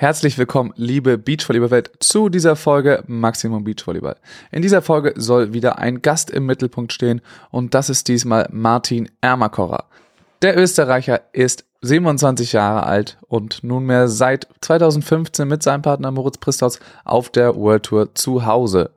Herzlich willkommen, liebe Beachvolleyball-Welt, zu dieser Folge Maximum Beachvolleyball. In dieser Folge soll wieder ein Gast im Mittelpunkt stehen und das ist diesmal Martin Ermakorer. Der Österreicher ist 27 Jahre alt und nunmehr seit 2015 mit seinem Partner Moritz Pristaus auf der World Tour zu Hause.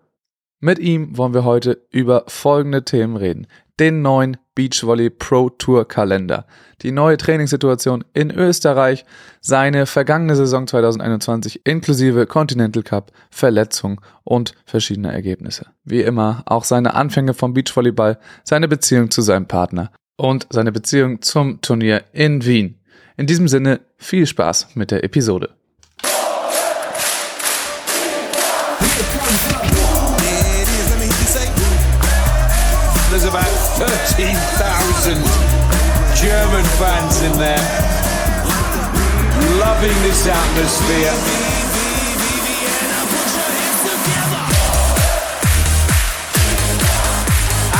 Mit ihm wollen wir heute über folgende Themen reden. Den neuen Beachvolley Pro Tour Kalender, die neue Trainingssituation in Österreich, seine vergangene Saison 2021 inklusive Continental Cup, Verletzung und verschiedene Ergebnisse. Wie immer auch seine Anfänge vom Beachvolleyball, seine Beziehung zu seinem Partner und seine Beziehung zum Turnier in Wien. In diesem Sinne viel Spaß mit der Episode. 13,000 German fans in there, loving this atmosphere.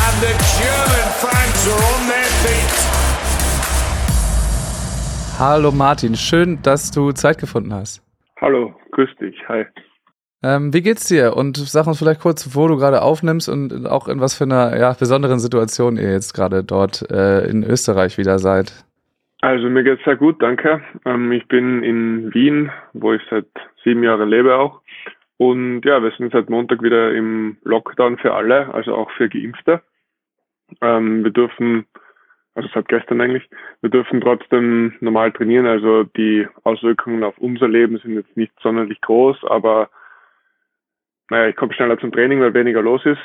And the German fans are on their feet. Hallo Martin, schön, dass du Zeit gefunden hast. Hallo, grüß dich, hi. Ähm, wie geht's dir? Und sag uns vielleicht kurz, wo du gerade aufnimmst und auch in was für einer ja, besonderen Situation ihr jetzt gerade dort äh, in Österreich wieder seid. Also mir geht's sehr gut, danke. Ähm, ich bin in Wien, wo ich seit sieben Jahren lebe auch. Und ja, wir sind seit Montag wieder im Lockdown für alle, also auch für Geimpfte. Ähm, wir dürfen, also seit gestern eigentlich, wir dürfen trotzdem normal trainieren. Also die Auswirkungen auf unser Leben sind jetzt nicht sonderlich groß, aber naja, ich komme schneller zum Training, weil weniger los ist.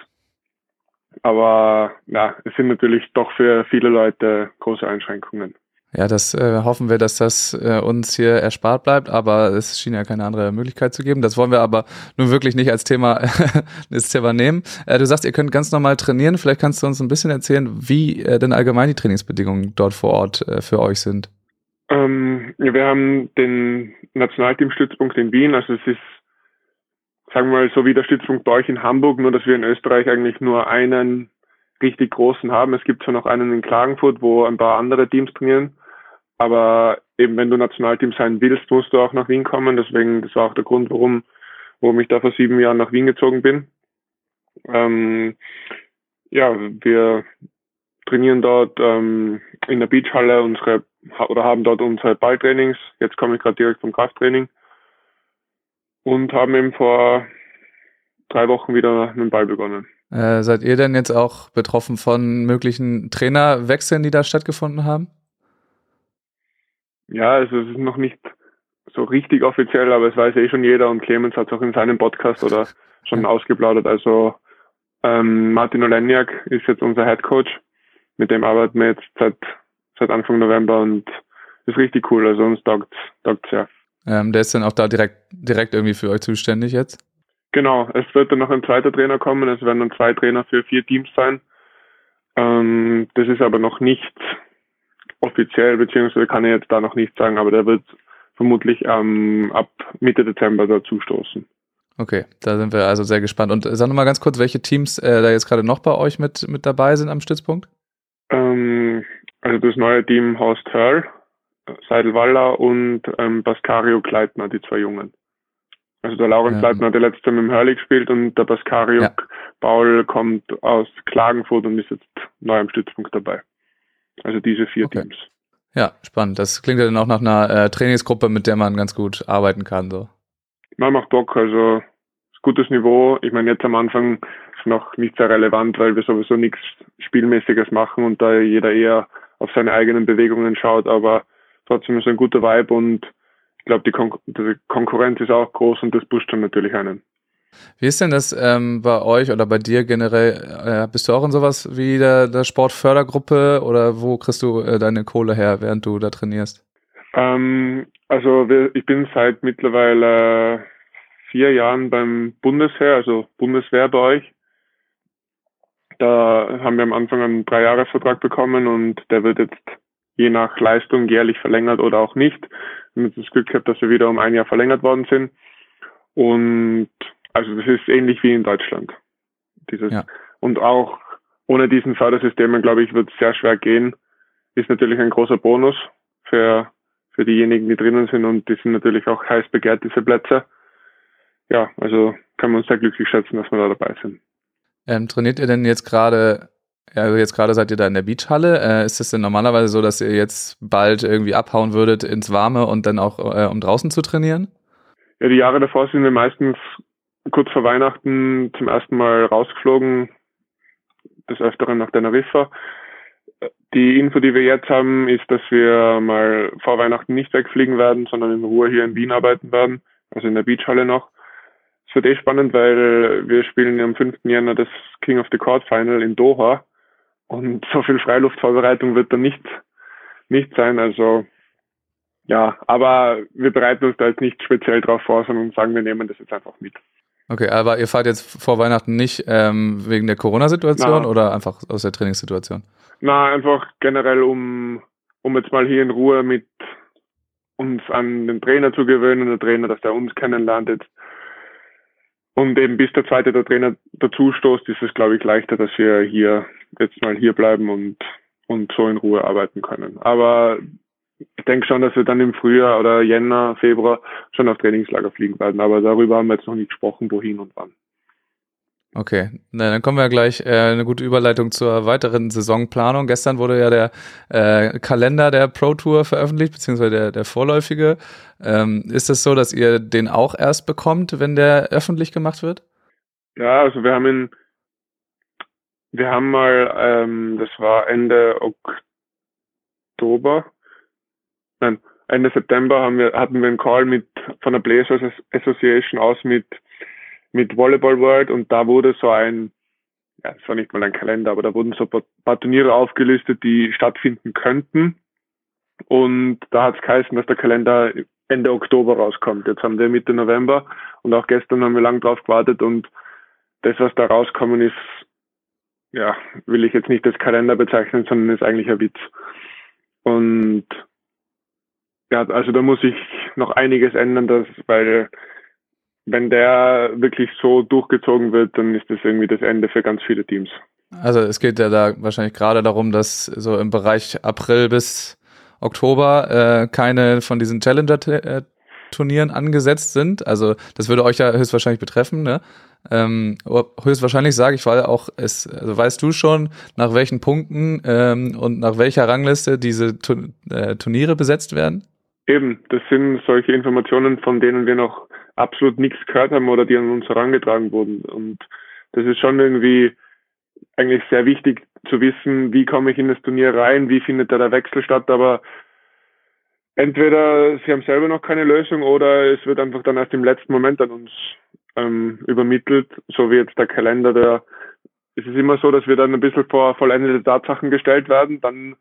Aber ja, es sind natürlich doch für viele Leute große Einschränkungen. Ja, das äh, hoffen wir, dass das äh, uns hier erspart bleibt, aber es schien ja keine andere Möglichkeit zu geben. Das wollen wir aber nun wirklich nicht als Thema, als Thema nehmen. Äh, du sagst, ihr könnt ganz normal trainieren. Vielleicht kannst du uns ein bisschen erzählen, wie äh, denn allgemein die Trainingsbedingungen dort vor Ort äh, für euch sind. Ähm, wir haben den Nationalteamstützpunkt in Wien, also es ist sagen wir mal so wie der Stützpunkt bei euch in Hamburg, nur dass wir in Österreich eigentlich nur einen richtig großen haben. Es gibt zwar noch einen in Klagenfurt, wo ein paar andere Teams trainieren, aber eben wenn du Nationalteam sein willst, musst du auch nach Wien kommen. Deswegen, das war auch der Grund, warum, warum ich da vor sieben Jahren nach Wien gezogen bin. Ähm, ja, wir trainieren dort ähm, in der Beachhalle unsere oder haben dort unsere Balltrainings. Jetzt komme ich gerade direkt vom Krafttraining und haben eben vor drei Wochen wieder mit dem Ball begonnen. Äh, seid ihr denn jetzt auch betroffen von möglichen Trainerwechseln, die da stattgefunden haben? Ja, also es ist noch nicht so richtig offiziell, aber es weiß eh schon jeder und Clemens hat es auch in seinem Podcast oder schon ja. ausgeplaudert. Also ähm, Martin Oleniak ist jetzt unser Head Coach. Mit dem arbeiten wir jetzt seit, seit Anfang November und ist richtig cool. Also uns taugt taugt sehr. Ähm, der ist dann auch da direkt, direkt irgendwie für euch zuständig jetzt? Genau, es wird dann noch ein zweiter Trainer kommen. Es werden dann zwei Trainer für vier Teams sein. Ähm, das ist aber noch nicht offiziell, beziehungsweise kann ich jetzt da noch nicht sagen, aber der wird vermutlich ähm, ab Mitte Dezember dazu stoßen. Okay, da sind wir also sehr gespannt. Und sag nochmal ganz kurz, welche Teams äh, da jetzt gerade noch bei euch mit, mit dabei sind am Stützpunkt? Ähm, also das neue Team Horst Hörl, Seidelwaller und ähm, Bascario Kleitner, die zwei Jungen. Also der Lauren ja. Kleitner hat ja letztes Jahr mit dem Hurley gespielt und der Bascario ja. Paul kommt aus Klagenfurt und ist jetzt neu am Stützpunkt dabei. Also diese vier okay. Teams. Ja, spannend. Das klingt ja dann auch nach einer äh, Trainingsgruppe, mit der man ganz gut arbeiten kann. So. Man macht Bock, also gutes Niveau. Ich meine, jetzt am Anfang ist noch nicht sehr relevant, weil wir sowieso nichts Spielmäßiges machen und da jeder eher auf seine eigenen Bewegungen schaut, aber trotzdem ist ein guter Vibe und ich glaube, die, Kon die, Konkurrenz ist auch groß und das pusht dann natürlich einen. Wie ist denn das ähm, bei euch oder bei dir generell? Äh, bist du auch in sowas wie der, der Sportfördergruppe oder wo kriegst du äh, deine Kohle her, während du da trainierst? Ähm, also wir, ich bin seit mittlerweile vier Jahren beim Bundesheer, also Bundeswehr bei euch. Da haben wir am Anfang einen Dreijahresvertrag bekommen und der wird jetzt je nach Leistung jährlich verlängert oder auch nicht. Wir haben das Glück gehabt, dass wir wieder um ein Jahr verlängert worden sind. Und also das ist ähnlich wie in Deutschland. Dieses ja. und auch ohne diesen Fördersystemen, glaube ich, wird es sehr schwer gehen. Ist natürlich ein großer Bonus für, für diejenigen, die drinnen sind und die sind natürlich auch heiß begehrt, diese Plätze. Ja, also können wir uns sehr glücklich schätzen, dass wir da dabei sind. Ähm, trainiert ihr denn jetzt gerade, also jetzt gerade seid ihr da in der Beachhalle. Äh, ist es denn normalerweise so, dass ihr jetzt bald irgendwie abhauen würdet ins Warme und dann auch, äh, um draußen zu trainieren? Ja, die Jahre davor sind wir meistens kurz vor Weihnachten zum ersten Mal rausgeflogen, des Öfteren nach Teneriffa. Die Info, die wir jetzt haben, ist, dass wir mal vor Weihnachten nicht wegfliegen werden, sondern in Ruhe hier in Wien arbeiten werden, also in der Beachhalle noch. Es wird eh spannend, weil wir spielen am 5. Jänner das King of the Court Final in Doha und so viel Freiluftvorbereitung wird da nicht, nicht sein. Also ja, aber wir bereiten uns da jetzt nicht speziell drauf vor, sondern sagen, wir nehmen das jetzt einfach mit. Okay, aber ihr fahrt jetzt vor Weihnachten nicht ähm, wegen der Corona-Situation oder einfach aus der Trainingssituation? Na, einfach generell, um, um jetzt mal hier in Ruhe mit uns an den Trainer zu gewöhnen, der Trainer, dass der uns kennenlernt jetzt. Und eben bis der zweite der Trainer dazu stoßt, ist es, glaube ich, leichter, dass wir hier jetzt mal hier bleiben und, und so in Ruhe arbeiten können. Aber ich denke schon, dass wir dann im Frühjahr oder Jänner, Februar schon auf Trainingslager fliegen werden. Aber darüber haben wir jetzt noch nicht gesprochen, wohin und wann. Okay, Na, dann kommen wir gleich äh, eine gute Überleitung zur weiteren Saisonplanung. Gestern wurde ja der äh, Kalender der Pro Tour veröffentlicht, beziehungsweise der, der vorläufige. Ähm, ist es so, dass ihr den auch erst bekommt, wenn der öffentlich gemacht wird? Ja, also wir haben ihn, wir haben mal, ähm, das war Ende Oktober, nein, Ende September haben wir, hatten wir einen Call mit von der Blazers Association aus mit mit Volleyball World und da wurde so ein, ja, es war nicht mal ein Kalender, aber da wurden so ein paar Turniere aufgelistet, die stattfinden könnten. Und da hat es geheißen, dass der Kalender Ende Oktober rauskommt. Jetzt haben wir Mitte November und auch gestern haben wir lang drauf gewartet und das, was da rauskommen ist, ja, will ich jetzt nicht als Kalender bezeichnen, sondern ist eigentlich ein Witz. Und ja, also da muss ich noch einiges ändern, dass, weil wenn der wirklich so durchgezogen wird, dann ist das irgendwie das Ende für ganz viele Teams. Also es geht ja da wahrscheinlich gerade darum, dass so im Bereich April bis Oktober äh, keine von diesen Challenger-Turnieren angesetzt sind. Also das würde euch ja höchstwahrscheinlich betreffen, ne? Ähm, höchstwahrscheinlich sage ich, weil auch es, also weißt du schon, nach welchen Punkten ähm, und nach welcher Rangliste diese tu äh, Turniere besetzt werden? Eben, das sind solche Informationen, von denen wir noch absolut nichts gehört haben oder die an uns herangetragen wurden. Und das ist schon irgendwie eigentlich sehr wichtig zu wissen, wie komme ich in das Turnier rein, wie findet da der Wechsel statt, aber entweder sie haben selber noch keine Lösung oder es wird einfach dann erst im letzten Moment an uns ähm, übermittelt, so wie jetzt der Kalender, der es ist immer so, dass wir dann ein bisschen vor vollendete Tatsachen gestellt werden, dann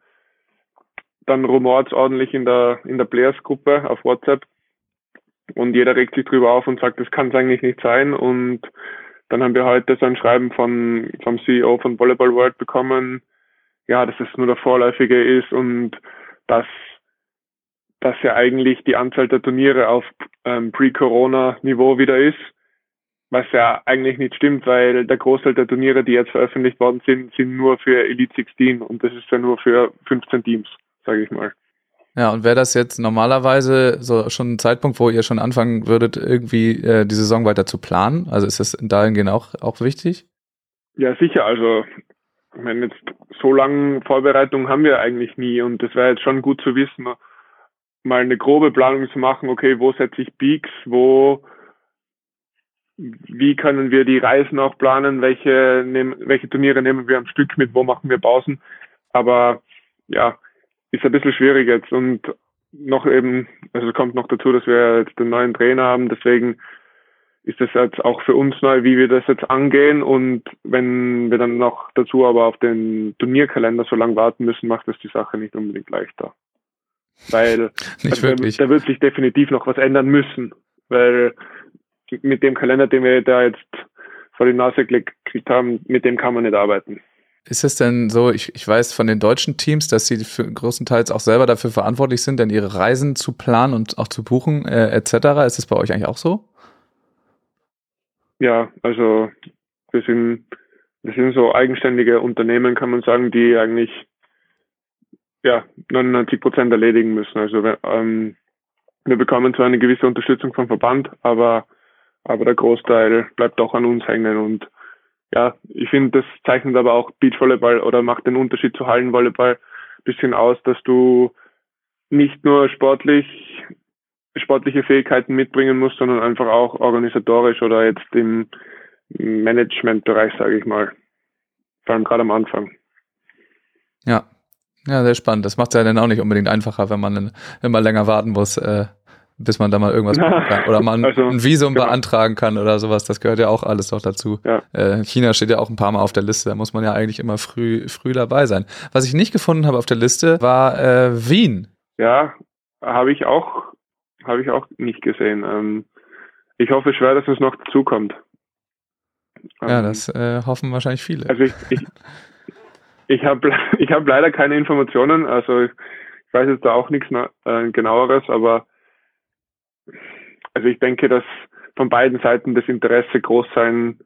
dann rumort ordentlich in der in der Players-Gruppe auf WhatsApp und jeder regt sich drüber auf und sagt, das kann es eigentlich nicht sein. Und dann haben wir heute so ein Schreiben von, vom CEO von Volleyball World bekommen, ja, dass es nur der Vorläufige ist und dass, dass ja eigentlich die Anzahl der Turniere auf ähm, Pre-Corona-Niveau wieder ist, was ja eigentlich nicht stimmt, weil der Großteil der Turniere, die jetzt veröffentlicht worden sind, sind nur für Elite 16 und das ist ja nur für 15 Teams, sage ich mal. Ja, und wäre das jetzt normalerweise so schon ein Zeitpunkt, wo ihr schon anfangen würdet, irgendwie äh, die Saison weiter zu planen? Also ist das dahingehend auch, auch wichtig? Ja, sicher. Also, ich meine, jetzt so lange Vorbereitung haben wir eigentlich nie und das wäre jetzt schon gut zu wissen, mal eine grobe Planung zu machen, okay, wo setze ich Peaks, wo, wie können wir die Reisen auch planen, welche, nehm, welche Turniere nehmen wir am Stück mit, wo machen wir Pausen. Aber ja, ist ein bisschen schwierig jetzt und noch eben, also kommt noch dazu, dass wir jetzt den neuen Trainer haben, deswegen ist das jetzt auch für uns neu, wie wir das jetzt angehen und wenn wir dann noch dazu aber auf den Turnierkalender so lange warten müssen, macht das die Sache nicht unbedingt leichter. Weil also da wird sich definitiv noch was ändern müssen, weil mit dem Kalender, den wir da jetzt vor die Nase gekriegt haben, mit dem kann man nicht arbeiten. Ist es denn so, ich, ich weiß von den deutschen Teams, dass sie für größtenteils auch selber dafür verantwortlich sind, denn ihre Reisen zu planen und auch zu buchen, äh, etc. Ist es bei euch eigentlich auch so? Ja, also wir sind, wir sind so eigenständige Unternehmen, kann man sagen, die eigentlich ja, 99 Prozent erledigen müssen. Also ähm, wir bekommen zwar eine gewisse Unterstützung vom Verband, aber, aber der Großteil bleibt doch an uns hängen und ja, ich finde, das zeichnet aber auch Beachvolleyball oder macht den Unterschied zu Hallenvolleyball ein bisschen aus, dass du nicht nur sportlich sportliche Fähigkeiten mitbringen musst, sondern einfach auch organisatorisch oder jetzt im Managementbereich, sage ich mal. Vor allem gerade am Anfang. Ja, ja, sehr spannend. Das macht es ja dann auch nicht unbedingt einfacher, wenn man immer länger warten muss, äh, bis man da mal irgendwas machen kann. Oder man also, ein Visum genau. beantragen kann oder sowas. Das gehört ja auch alles doch dazu. Ja. Äh, China steht ja auch ein paar Mal auf der Liste. Da muss man ja eigentlich immer früh, früh dabei sein. Was ich nicht gefunden habe auf der Liste, war äh, Wien. Ja, habe ich auch, habe ich auch nicht gesehen. Ähm, ich hoffe schwer, dass es noch dazukommt. Ja, ähm, das äh, hoffen wahrscheinlich viele. Also ich, ich, ich habe ich hab leider keine Informationen, also ich weiß jetzt da auch nichts äh, genaueres, aber also ich denke, dass von beiden Seiten das Interesse groß sein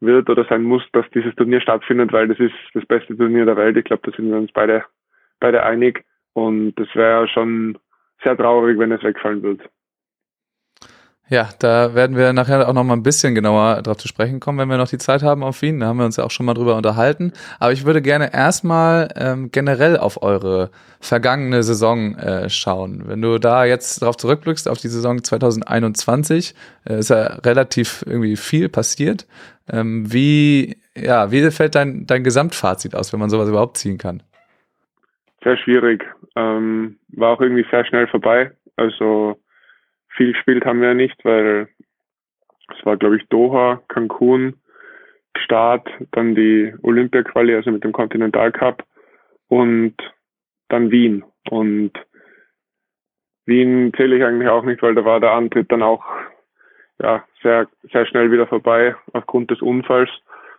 wird oder sein muss, dass dieses Turnier stattfindet, weil das ist das beste Turnier der Welt. Ich glaube, da sind wir uns beide, beide einig. Und das wäre schon sehr traurig, wenn es wegfallen würde. Ja, da werden wir nachher auch noch mal ein bisschen genauer drauf zu sprechen kommen, wenn wir noch die Zeit haben auf Wien. Da haben wir uns ja auch schon mal drüber unterhalten. Aber ich würde gerne erstmal ähm, generell auf eure vergangene Saison äh, schauen. Wenn du da jetzt drauf zurückblickst, auf die Saison 2021, äh, ist ja relativ irgendwie viel passiert. Ähm, wie, ja, wie fällt dein, dein Gesamtfazit aus, wenn man sowas überhaupt ziehen kann? Sehr schwierig. Ähm, war auch irgendwie sehr schnell vorbei. Also viel gespielt haben wir ja nicht, weil es war, glaube ich, Doha, Cancun, Start, dann die Olympia-Quali, also mit dem Continental Cup und dann Wien. Und Wien zähle ich eigentlich auch nicht, weil da war der Antritt dann auch ja, sehr, sehr schnell wieder vorbei aufgrund des Unfalls,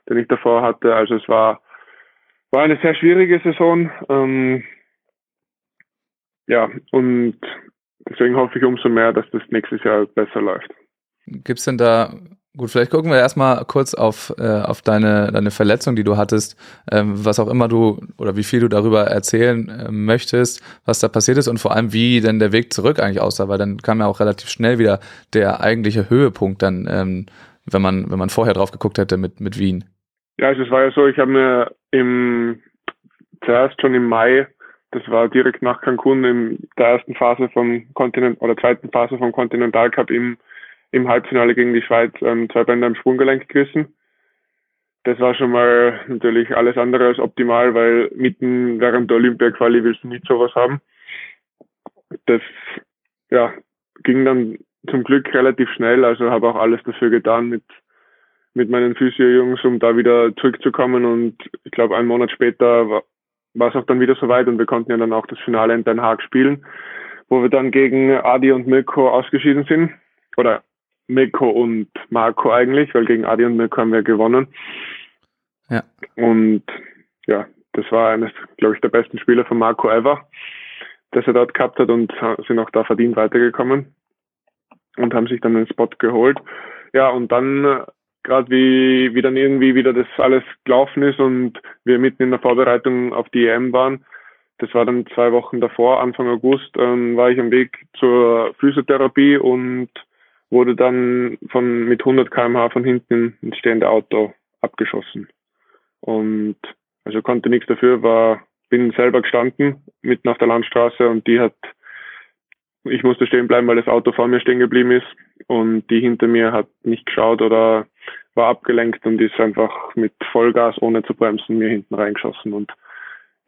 den ich davor hatte. Also es war, war eine sehr schwierige Saison. Ähm, ja, und deswegen hoffe ich umso mehr, dass das nächstes Jahr besser läuft. Gibt es denn da, gut, vielleicht gucken wir erstmal kurz auf, äh, auf deine, deine Verletzung, die du hattest, ähm, was auch immer du oder wie viel du darüber erzählen äh, möchtest, was da passiert ist und vor allem, wie denn der Weg zurück eigentlich aussah, weil dann kam ja auch relativ schnell wieder der eigentliche Höhepunkt dann, ähm, wenn man, wenn man vorher drauf geguckt hätte mit, mit Wien. Ja, also es war ja so, ich habe mir im zuerst schon im Mai das war direkt nach Cancun in der ersten Phase vom Kontinent oder zweiten Phase vom Continental Cup im, im Halbfinale gegen die Schweiz ähm, zwei Bänder im Sprunggelenk gerissen. Das war schon mal natürlich alles andere als optimal, weil mitten während der Olympia-Quali willst du nicht sowas haben. Das ja, ging dann zum Glück relativ schnell, also habe auch alles dafür getan mit mit meinen Physio-Jungs, um da wieder zurückzukommen und ich glaube, einen Monat später war, war es auch dann wieder soweit und wir konnten ja dann auch das Finale in Den Haag spielen, wo wir dann gegen Adi und Mirko ausgeschieden sind. Oder Mirko und Marco eigentlich, weil gegen Adi und Mirko haben wir gewonnen. Ja. Und ja, das war eines, glaube ich, der besten Spieler von Marco ever, das er dort gehabt hat und sind auch da verdient weitergekommen und haben sich dann den Spot geholt. Ja, und dann gerade wie, wie dann irgendwie wieder das alles gelaufen ist und wir mitten in der Vorbereitung auf die EM waren. Das war dann zwei Wochen davor, Anfang August, ähm, war ich am Weg zur Physiotherapie und wurde dann von mit 100 km/h von hinten ins stehende Auto abgeschossen. Und also konnte nichts dafür, war bin selber gestanden mitten auf der Landstraße und die hat ich musste stehen bleiben, weil das Auto vor mir stehen geblieben ist und die hinter mir hat nicht geschaut oder war abgelenkt und ist einfach mit Vollgas, ohne zu bremsen, mir hinten reingeschossen. Und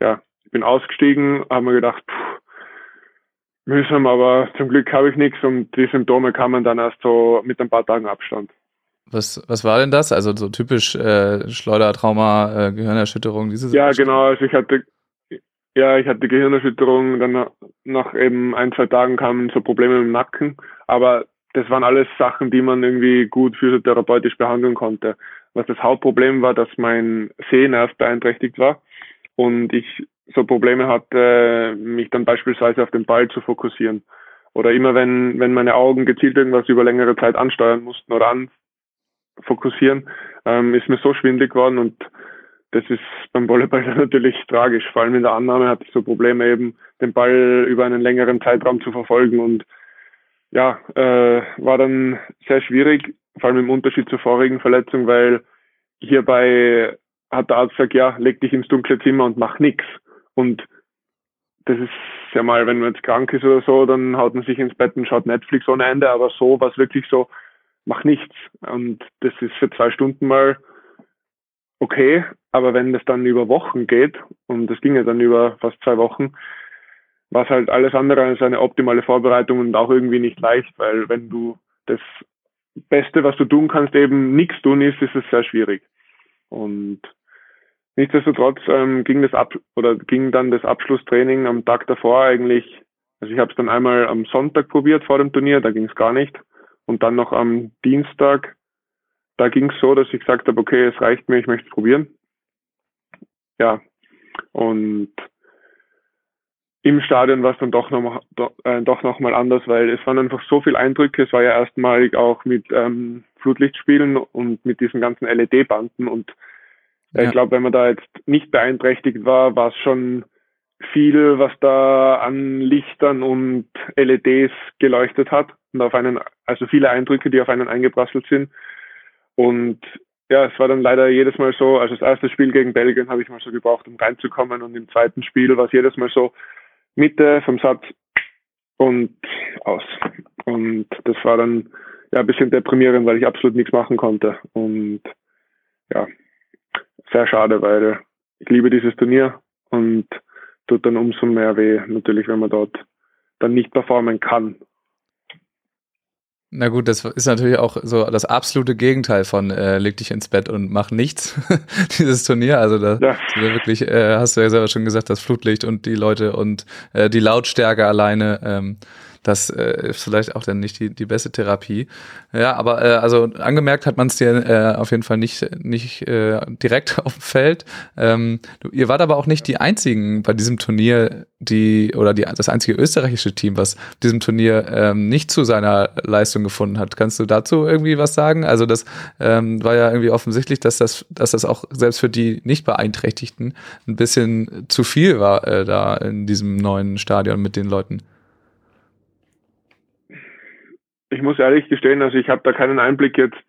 ja, ich bin ausgestiegen, habe mir gedacht, pff, mühsam, aber zum Glück habe ich nichts und die Symptome kamen dann erst so mit ein paar Tagen Abstand. Was, was war denn das? Also so typisch äh, Schleudertrauma, äh, Gehirnerschütterung, diese Ja, genau. Also ich hatte ja, ich hatte Gehirnerschütterung, dann nach eben ein, zwei Tagen kamen so Probleme im Nacken, aber das waren alles Sachen, die man irgendwie gut physiotherapeutisch behandeln konnte. Was das Hauptproblem war, dass mein Sehnerv beeinträchtigt war und ich so Probleme hatte, mich dann beispielsweise auf den Ball zu fokussieren. Oder immer wenn, wenn meine Augen gezielt irgendwas über längere Zeit ansteuern mussten oder anfokussieren, ähm, ist mir so schwindlig geworden und das ist beim Volleyball natürlich tragisch. Vor allem in der Annahme hatte ich so Probleme eben, den Ball über einen längeren Zeitraum zu verfolgen und ja, äh, war dann sehr schwierig, vor allem im Unterschied zur vorigen Verletzung, weil hierbei hat der Arzt gesagt, ja, leg dich ins dunkle Zimmer und mach nix. Und das ist ja mal, wenn man jetzt krank ist oder so, dann haut man sich ins Bett und schaut Netflix ohne Ende, aber so war es wirklich so, mach nichts. Und das ist für zwei Stunden mal okay, aber wenn das dann über Wochen geht, und das ging ja dann über fast zwei Wochen, war es halt alles andere als eine optimale Vorbereitung und auch irgendwie nicht leicht, weil wenn du das Beste, was du tun kannst, eben nichts tun ist, ist es sehr schwierig. Und nichtsdestotrotz ähm, ging das ab oder ging dann das Abschlusstraining am Tag davor eigentlich. Also ich habe es dann einmal am Sonntag probiert vor dem Turnier, da ging es gar nicht. Und dann noch am Dienstag, da ging es so, dass ich gesagt habe, okay, es reicht mir, ich möchte es probieren. Ja, und im Stadion war es dann doch noch, äh, doch noch mal anders, weil es waren einfach so viele Eindrücke. Es war ja erstmalig auch mit ähm, Flutlichtspielen und mit diesen ganzen LED-Banden. Und äh, ja. ich glaube, wenn man da jetzt nicht beeinträchtigt war, war es schon viel, was da an Lichtern und LEDs geleuchtet hat und auf einen, also viele Eindrücke, die auf einen eingeprasselt sind. Und ja, es war dann leider jedes Mal so, also das erste Spiel gegen Belgien habe ich mal so gebraucht, um reinzukommen und im zweiten Spiel war es jedes Mal so, Mitte vom Satz und aus. Und das war dann ja ein bisschen deprimierend, weil ich absolut nichts machen konnte. Und ja, sehr schade, weil ich liebe dieses Turnier und tut dann umso mehr weh, natürlich, wenn man dort dann nicht performen kann. Na gut, das ist natürlich auch so das absolute Gegenteil von äh, leg dich ins Bett und mach nichts, dieses Turnier. Also da ja. wirklich, äh, hast du ja selber schon gesagt, das Flutlicht und die Leute und äh, die Lautstärke alleine ähm, das äh, ist vielleicht auch dann nicht die, die beste Therapie. Ja, aber äh, also angemerkt hat man es dir äh, auf jeden Fall nicht, nicht äh, direkt auf dem Feld. Ähm, du, ihr wart aber auch nicht die einzigen bei diesem Turnier, die oder die, das einzige österreichische Team, was diesem Turnier ähm, nicht zu seiner Leistung gefunden hat. Kannst du dazu irgendwie was sagen? Also das ähm, war ja irgendwie offensichtlich, dass das, dass das auch selbst für die nicht Beeinträchtigten ein bisschen zu viel war äh, da in diesem neuen Stadion mit den Leuten ich muss ehrlich gestehen, also ich habe da keinen Einblick jetzt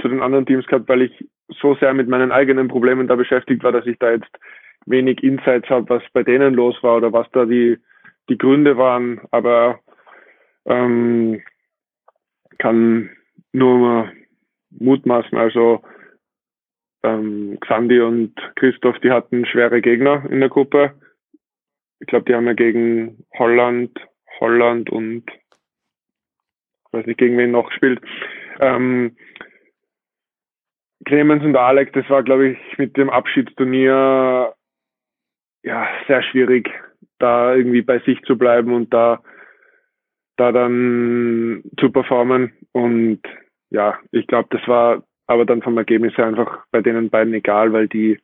zu den anderen Teams gehabt, weil ich so sehr mit meinen eigenen Problemen da beschäftigt war, dass ich da jetzt wenig Insights habe, was bei denen los war oder was da die, die Gründe waren. Aber ähm, kann nur mutmaßen. Also ähm, Xandi und Christoph, die hatten schwere Gegner in der Gruppe. Ich glaube, die haben ja gegen Holland, Holland und weiß nicht, gegen wen noch gespielt. Ähm, Clemens und Alex, das war, glaube ich, mit dem Abschiedsturnier ja sehr schwierig, da irgendwie bei sich zu bleiben und da, da dann zu performen. Und ja, ich glaube, das war aber dann vom Ergebnis her einfach bei denen beiden egal, weil die,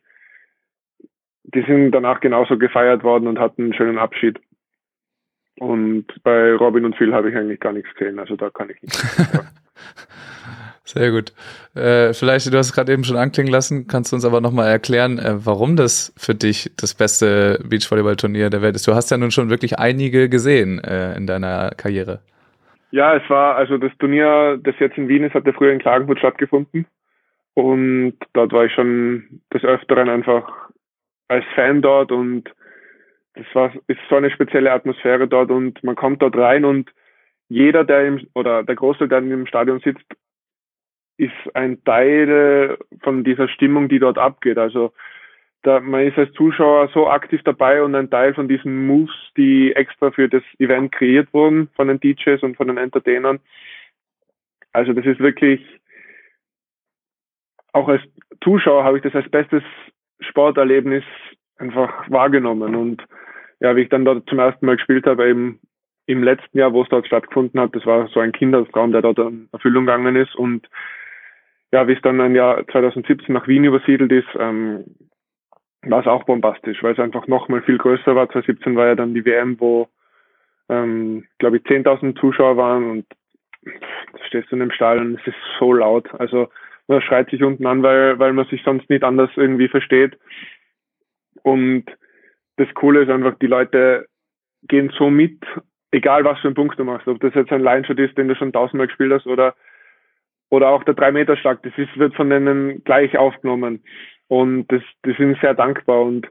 die sind danach genauso gefeiert worden und hatten einen schönen Abschied. Und bei Robin und Phil habe ich eigentlich gar nichts gesehen, also da kann ich nicht. Sehr gut. Äh, vielleicht, du hast es gerade eben schon anklingen lassen, kannst du uns aber nochmal erklären, äh, warum das für dich das beste Beachvolleyball-Turnier der Welt ist. Du hast ja nun schon wirklich einige gesehen äh, in deiner Karriere. Ja, es war, also das Turnier, das jetzt in Wien ist, hat ja früher in Klagenfurt stattgefunden. Und dort war ich schon des Öfteren einfach als Fan dort und das war, ist so eine spezielle Atmosphäre dort und man kommt dort rein und jeder, der im, oder der Großteil, der im Stadion sitzt, ist ein Teil von dieser Stimmung, die dort abgeht. Also da, man ist als Zuschauer so aktiv dabei und ein Teil von diesen Moves, die extra für das Event kreiert wurden von den DJs und von den Entertainern. Also das ist wirklich, auch als Zuschauer habe ich das als bestes Sporterlebnis einfach wahrgenommen und ja, wie ich dann dort zum ersten Mal gespielt habe, eben im letzten Jahr, wo es dort stattgefunden hat, das war so ein Kindertraum, der dort in Erfüllung gegangen ist. Und ja, wie es dann ein Jahr 2017 nach Wien übersiedelt ist, ähm, war es auch bombastisch, weil es einfach nochmal viel größer war. 2017 war ja dann die WM, wo, ähm, glaube ich, 10.000 Zuschauer waren und da stehst du in dem Stadion, es ist so laut. Also man schreit sich unten an, weil, weil man sich sonst nicht anders irgendwie versteht. Und das Coole ist einfach, die Leute gehen so mit, egal was für einen Punkt du machst, ob das jetzt ein Line-Shot ist, den du schon tausendmal gespielt hast oder oder auch der 3-Meter-Schlag, das ist, wird von denen gleich aufgenommen. Und das, die sind sehr dankbar. Und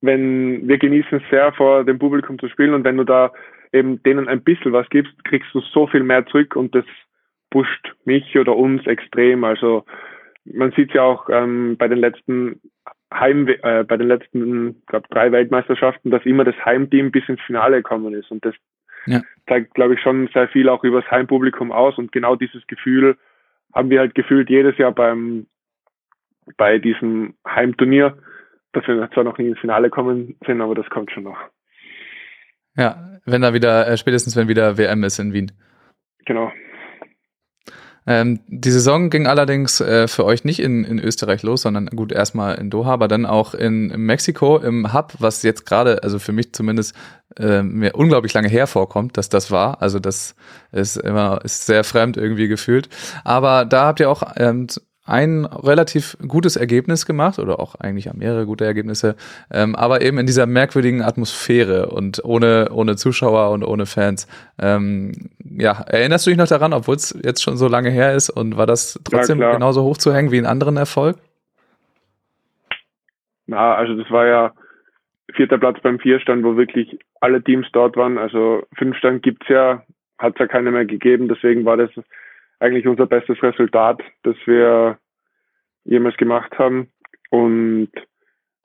wenn wir genießen sehr, vor dem Publikum zu spielen und wenn du da eben denen ein bisschen was gibst, kriegst du so viel mehr zurück und das pusht mich oder uns extrem. Also man sieht ja auch ähm, bei den letzten Heim, äh, bei den letzten, glaube drei Weltmeisterschaften, dass immer das Heimteam bis ins Finale gekommen ist und das ja. zeigt, glaube ich, schon sehr viel auch über das Heimpublikum aus und genau dieses Gefühl haben wir halt gefühlt jedes Jahr beim bei diesem Heimturnier, dass wir zwar noch nie ins Finale kommen sind, aber das kommt schon noch. Ja, wenn da wieder, äh, spätestens wenn wieder WM ist in Wien. Genau. Ähm, die Saison ging allerdings äh, für euch nicht in, in Österreich los, sondern gut erstmal in Doha, aber dann auch in, in Mexiko im Hub, was jetzt gerade, also für mich zumindest äh, mir unglaublich lange hervorkommt, dass das war. Also das ist immer ist sehr fremd irgendwie gefühlt. Aber da habt ihr auch ähm, ein relativ gutes Ergebnis gemacht oder auch eigentlich mehrere gute Ergebnisse, ähm, aber eben in dieser merkwürdigen Atmosphäre und ohne, ohne Zuschauer und ohne Fans. Ähm, ja, erinnerst du dich noch daran, obwohl es jetzt schon so lange her ist und war das trotzdem ja, genauso hoch zu hängen wie in anderen Erfolg? Na, also das war ja vierter Platz beim Vierstand, wo wirklich alle Teams dort waren. Also Fünfstand gibt's ja, hat es ja keine mehr gegeben, deswegen war das eigentlich unser bestes Resultat, das wir jemals gemacht haben. Und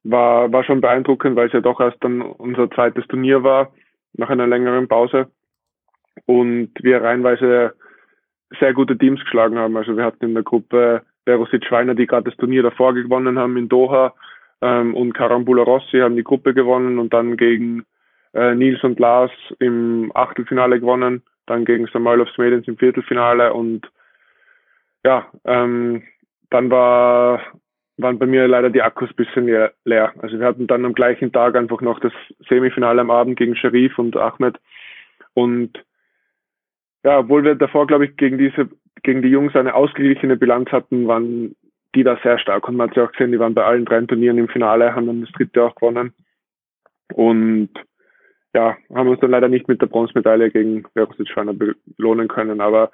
war, war schon beeindruckend, weil es ja doch erst dann unser zweites Turnier war, nach einer längeren Pause. Und wir reinweise sehr gute Teams geschlagen haben. Also wir hatten in der Gruppe Verosit Schweiner, die gerade das Turnier davor gewonnen haben in Doha, ähm, und Carambula Rossi haben die Gruppe gewonnen und dann gegen äh, Nils und Lars im Achtelfinale gewonnen dann gegen Samuel of Smedens im Viertelfinale und ja, ähm, dann war, waren bei mir leider die Akkus ein bisschen leer. Also wir hatten dann am gleichen Tag einfach noch das Semifinale am Abend gegen Sharif und Ahmed und ja, obwohl wir davor, glaube ich, gegen diese, gegen die Jungs eine ausgeglichene Bilanz hatten, waren die da sehr stark. Und man hat ja auch gesehen, die waren bei allen drei Turnieren im Finale, haben dann das dritte auch gewonnen. Und ja, haben uns dann leider nicht mit der Bronzemedaille gegen Verosic Schweiner belohnen können. Aber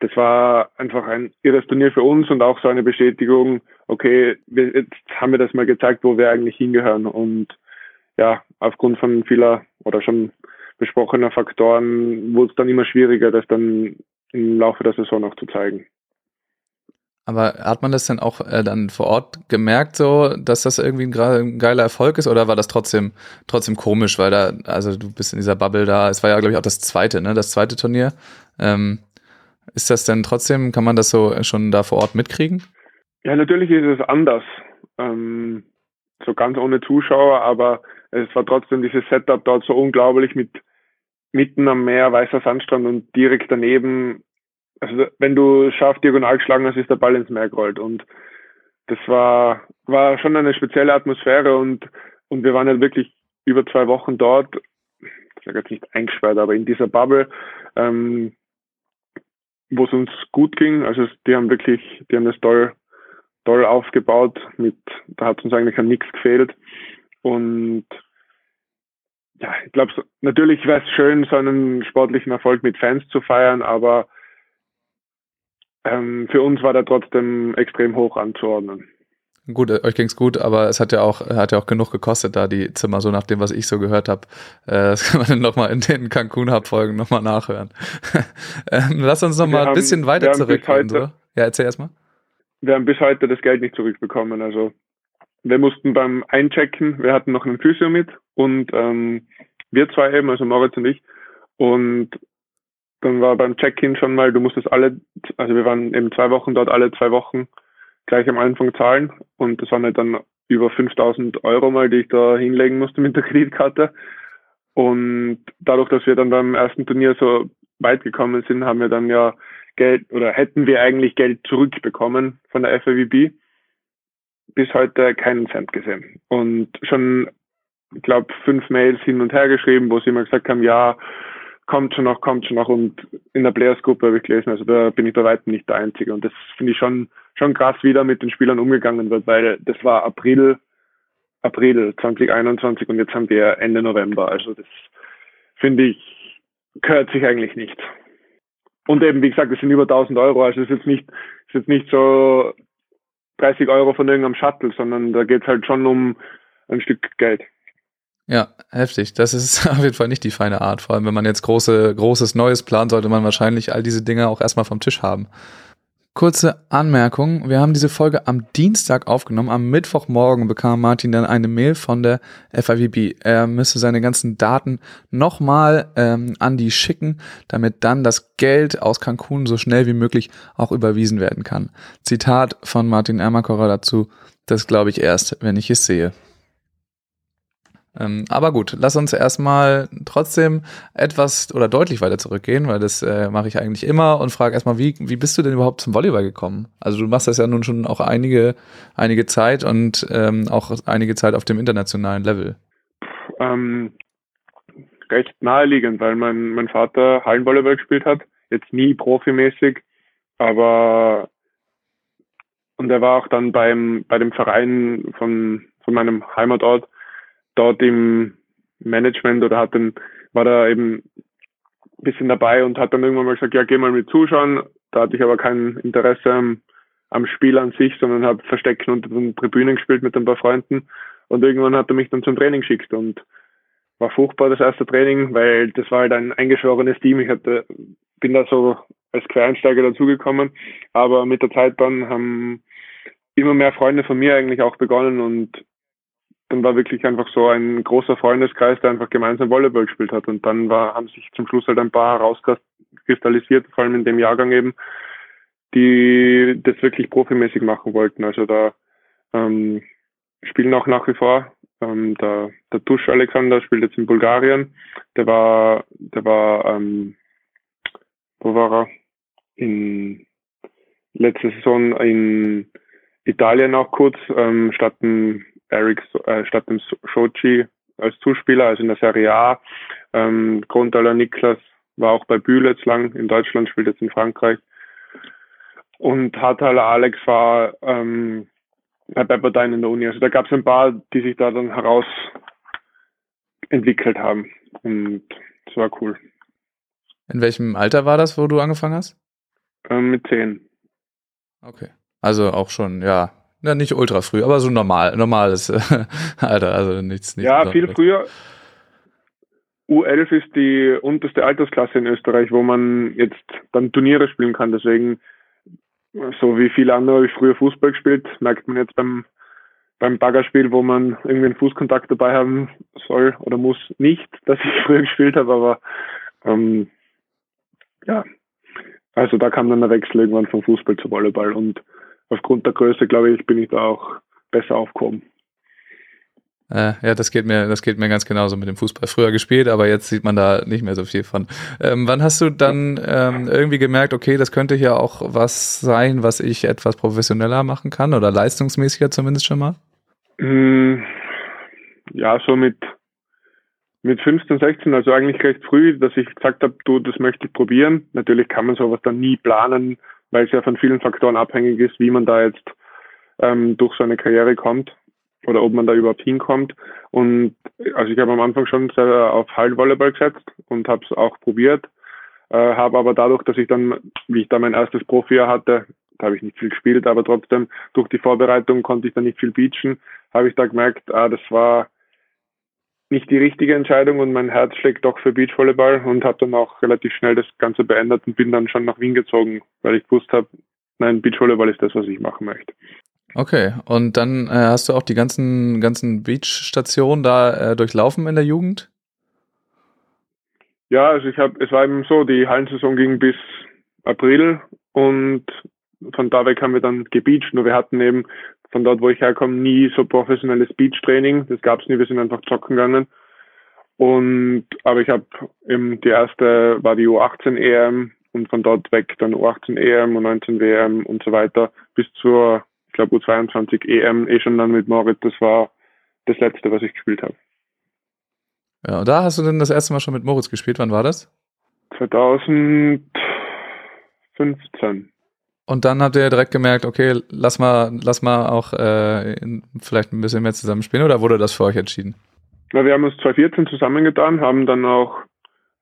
das war einfach ein irres Turnier für uns und auch so eine Bestätigung, okay, wir, jetzt haben wir das mal gezeigt, wo wir eigentlich hingehören. Und ja, aufgrund von vieler oder schon besprochener Faktoren wurde es dann immer schwieriger, das dann im Laufe der Saison noch zu zeigen. Aber hat man das denn auch äh, dann vor Ort gemerkt, so, dass das irgendwie ein, ein, geiler Erfolg ist, oder war das trotzdem trotzdem komisch, weil da, also du bist in dieser Bubble da. Es war ja, glaube ich, auch das zweite, ne, das zweite Turnier. Ähm, ist das denn trotzdem, kann man das so schon da vor Ort mitkriegen? Ja, natürlich ist es anders. Ähm, so ganz ohne Zuschauer, aber es war trotzdem dieses Setup dort so unglaublich mit mitten am Meer, weißer Sandstrand und direkt daneben also wenn du scharf diagonal geschlagen hast, ist der Ball ins Meer gerollt. Und das war, war schon eine spezielle Atmosphäre und, und wir waren ja wirklich über zwei Wochen dort, ich sage jetzt nicht eingesperrt, aber in dieser Bubble, ähm, wo es uns gut ging. Also die haben wirklich, die haben das toll, toll aufgebaut. Mit, da hat uns eigentlich an nichts gefehlt. Und ja, ich glaube, natürlich wäre es schön, so einen sportlichen Erfolg mit Fans zu feiern, aber ähm, für uns war der trotzdem extrem hoch anzuordnen. Gut, euch ging's gut, aber es hat ja auch hat ja auch genug gekostet da die Zimmer, so nach dem, was ich so gehört habe. Äh, das kann man dann nochmal in den Cancun Hub Folgen nochmal nachhören. ähm, lass uns nochmal ein bisschen weiter zurückgehen. So. Ja, erzähl erstmal. Wir haben bis heute das Geld nicht zurückbekommen. Also wir mussten beim Einchecken, wir hatten noch einen Physio mit und ähm, wir zwei eben, also Moritz und ich. Und dann war beim Check-in schon mal, du musstest alle, also wir waren eben zwei Wochen dort, alle zwei Wochen gleich am Anfang zahlen und das waren halt dann über 5000 Euro mal, die ich da hinlegen musste mit der Kreditkarte. Und dadurch, dass wir dann beim ersten Turnier so weit gekommen sind, haben wir dann ja Geld oder hätten wir eigentlich Geld zurückbekommen von der FAWB. Bis heute keinen Cent gesehen. Und schon, ich glaube, fünf Mails hin und her geschrieben, wo sie immer gesagt haben, ja, kommt schon noch, kommt schon noch und in der Players-Gruppe habe ich gelesen, also da bin ich bei weitem nicht der Einzige und das finde ich schon, schon krass, wie da mit den Spielern umgegangen wird, weil das war April, April 2021 und jetzt haben wir Ende November, also das finde ich, gehört sich eigentlich nicht. Und eben, wie gesagt, das sind über 1000 Euro, also es ist jetzt nicht, ist jetzt nicht so 30 Euro von irgendeinem Shuttle, sondern da geht es halt schon um ein Stück Geld. Ja, heftig. Das ist auf jeden Fall nicht die feine Art. Vor allem, wenn man jetzt große, großes Neues plant, sollte man wahrscheinlich all diese Dinge auch erstmal vom Tisch haben. Kurze Anmerkung. Wir haben diese Folge am Dienstag aufgenommen. Am Mittwochmorgen bekam Martin dann eine Mail von der FIVB. Er müsste seine ganzen Daten nochmal ähm, an die schicken, damit dann das Geld aus Cancun so schnell wie möglich auch überwiesen werden kann. Zitat von Martin Ermakora dazu. Das glaube ich erst, wenn ich es sehe. Ähm, aber gut, lass uns erstmal trotzdem etwas oder deutlich weiter zurückgehen, weil das äh, mache ich eigentlich immer und frage erstmal, wie, wie bist du denn überhaupt zum Volleyball gekommen? Also du machst das ja nun schon auch einige, einige Zeit und ähm, auch einige Zeit auf dem internationalen Level. Ähm, recht naheliegend, weil mein, mein Vater Hallenvolleyball gespielt hat, jetzt nie profimäßig, aber und er war auch dann beim, bei dem Verein von, von meinem Heimatort dort im Management oder hat dann, war da eben ein bisschen dabei und hat dann irgendwann mal gesagt, ja, geh mal mit zuschauen. Da hatte ich aber kein Interesse am, am Spiel an sich, sondern habe Verstecken unter den Tribünen gespielt mit ein paar Freunden. Und irgendwann hat er mich dann zum Training geschickt und war furchtbar das erste Training, weil das war halt ein eingeschworenes Team. Ich hatte, bin da so als Quereinsteiger dazugekommen, aber mit der Zeit dann haben immer mehr Freunde von mir eigentlich auch begonnen und dann war wirklich einfach so ein großer Freundeskreis, der einfach gemeinsam Volleyball gespielt hat. Und dann war, haben sich zum Schluss halt ein paar herauskristallisiert, vor allem in dem Jahrgang eben, die das wirklich profimäßig machen wollten. Also da ähm, spielen auch nach wie vor. Ähm, der, der Tusch Alexander spielt jetzt in Bulgarien. Der war, der war, ähm, wo war er? In letzte Saison in Italien auch kurz, ähm, statt ein Eric äh, statt dem Shoji als Zuspieler, also in der Serie A. Ähm, Grundaler Niklas war auch bei Bühl jetzt lang in Deutschland, spielt jetzt in Frankreich. Und Hartaler Alex war ähm, bei Pepperdine in der Uni. Also da gab es ein paar, die sich da dann heraus entwickelt haben. Und das war cool. In welchem Alter war das, wo du angefangen hast? Ähm, mit zehn. Okay. Also auch schon, ja, ja, nicht ultra früh, aber so normal, normales Alter, also nichts, nichts Ja, viel früher. U11 ist die unterste Altersklasse in Österreich, wo man jetzt dann Turniere spielen kann. Deswegen, so wie viele andere habe ich früher Fußball gespielt, merkt man jetzt beim, beim Baggerspiel, wo man irgendwie einen Fußkontakt dabei haben soll oder muss, nicht, dass ich früher gespielt habe, aber ähm, ja, also da kam dann der Wechsel irgendwann vom Fußball zu Volleyball und aufgrund der Größe, glaube ich, bin ich da auch besser aufgehoben. Äh, ja, das geht mir, das geht mir ganz genauso mit dem Fußball. Früher gespielt, aber jetzt sieht man da nicht mehr so viel von. Ähm, wann hast du dann ähm, irgendwie gemerkt, okay, das könnte hier auch was sein, was ich etwas professioneller machen kann oder leistungsmäßiger zumindest schon mal? Mm, ja, so mit mit 15, 16, also eigentlich recht früh, dass ich gesagt habe, du, das möchte ich probieren. Natürlich kann man sowas dann nie planen, weil es ja von vielen Faktoren abhängig ist, wie man da jetzt ähm, durch seine Karriere kommt oder ob man da überhaupt hinkommt. Und also ich habe am Anfang schon sehr auf Hallenvolleyball gesetzt und habe es auch probiert, äh, habe aber dadurch, dass ich dann, wie ich da mein erstes Profi-Jahr hatte, da habe ich nicht viel gespielt, aber trotzdem durch die Vorbereitung konnte ich da nicht viel beachen, habe ich da gemerkt, ah, das war nicht die richtige Entscheidung und mein Herz schlägt doch für Beachvolleyball und habe dann auch relativ schnell das Ganze beendet und bin dann schon nach Wien gezogen, weil ich gewusst habe, nein, Beachvolleyball ist das, was ich machen möchte. Okay, und dann äh, hast du auch die ganzen, ganzen Beachstationen da äh, durchlaufen in der Jugend? Ja, also ich habe, es war eben so, die Hallensaison ging bis April und von da weg haben wir dann gebeacht, nur wir hatten eben von dort, wo ich herkomme, nie so professionelles Beach-Training. Das gab es nie, wir sind einfach zocken gegangen. Und aber ich habe eben die erste war die U18 EM und von dort weg dann U18 EM, U19 WM und so weiter bis zur, ich glaube U22 EM, eh schon dann mit Moritz. Das war das letzte, was ich gespielt habe. Ja, und da hast du denn das erste Mal schon mit Moritz gespielt. Wann war das? 2015. Und dann habt ihr direkt gemerkt, okay, lass mal, lass mal auch äh, vielleicht ein bisschen mehr zusammenspielen oder wurde das für euch entschieden? Na, wir haben uns 2014 zusammengetan, haben dann auch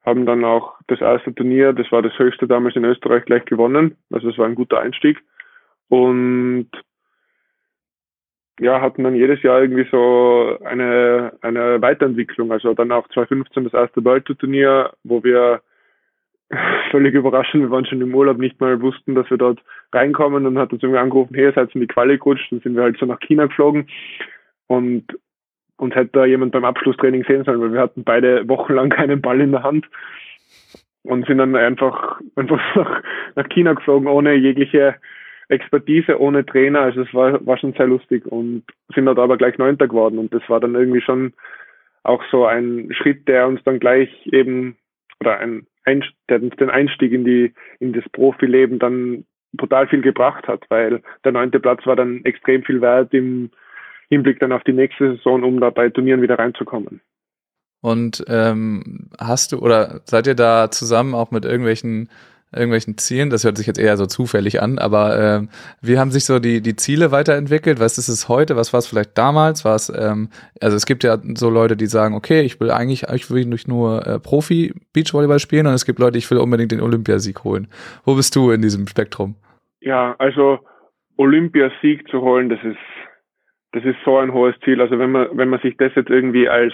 haben dann auch das erste Turnier, das war das höchste damals in Österreich, gleich gewonnen. Also es war ein guter Einstieg. Und ja, hatten dann jedes Jahr irgendwie so eine, eine Weiterentwicklung. Also dann auch 2015 das erste World Turnier, wo wir völlig überraschend, wir waren schon im Urlaub, nicht mal wussten, dass wir dort reinkommen. Und hat uns irgendwie angerufen, hey, ihr seid in die Quali gerutscht, dann sind wir halt so nach China geflogen und uns hätte da jemand beim Abschlusstraining sehen sollen, weil wir hatten beide wochenlang keinen Ball in der Hand und sind dann einfach, einfach nach, nach China geflogen, ohne jegliche Expertise, ohne Trainer. Also es war, war schon sehr lustig und sind dort aber gleich Neunter geworden. Und das war dann irgendwie schon auch so ein Schritt, der uns dann gleich eben oder ein, der den Einstieg in die in das Profileben dann total viel gebracht hat, weil der neunte Platz war dann extrem viel wert im Hinblick dann auf die nächste Saison, um da bei Turnieren wieder reinzukommen. Und ähm, hast du oder seid ihr da zusammen auch mit irgendwelchen irgendwelchen Zielen? Das hört sich jetzt eher so zufällig an, aber ähm, wie haben sich so die die Ziele weiterentwickelt? Was ist es heute? Was war es vielleicht damals? War es ähm, also es gibt ja so Leute, die sagen, okay, ich will eigentlich ich will nicht nur äh, Profi Beachvolleyball spielen, und es gibt Leute, ich will unbedingt den Olympiasieg holen. Wo bist du in diesem Spektrum? Ja, also Olympiasieg zu holen, das ist das ist so ein hohes Ziel. Also wenn man, wenn man sich das jetzt irgendwie als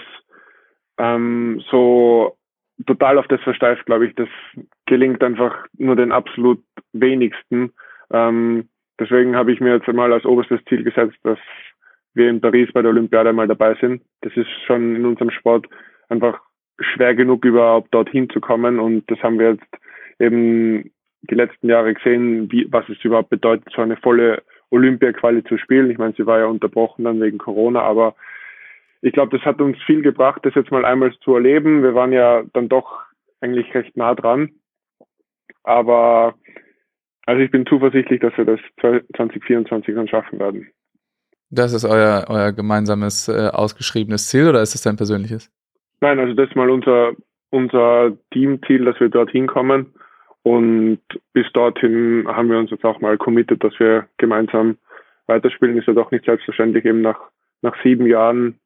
ähm, so total auf das versteift, glaube ich, das gelingt einfach nur den absolut wenigsten. Ähm, deswegen habe ich mir jetzt einmal als oberstes Ziel gesetzt, dass wir in Paris bei der Olympiade mal dabei sind. Das ist schon in unserem Sport einfach schwer genug, überhaupt dorthin zu kommen. Und das haben wir jetzt eben die letzten Jahre gesehen, wie, was es überhaupt bedeutet, so eine volle Olympia-Quali zu spielen. Ich meine, sie war ja unterbrochen dann wegen Corona, aber ich glaube, das hat uns viel gebracht, das jetzt mal einmal zu erleben. Wir waren ja dann doch eigentlich recht nah dran. Aber also ich bin zuversichtlich, dass wir das 2024 dann schaffen werden. Das ist euer, euer gemeinsames äh, ausgeschriebenes Ziel oder ist es dein persönliches? Nein, also das ist mal unser, unser Teamziel, dass wir dorthin kommen. Und bis dorthin haben wir uns jetzt auch mal committed, dass wir gemeinsam weiterspielen. Ist ja doch nicht selbstverständlich eben nach, nach sieben Jahren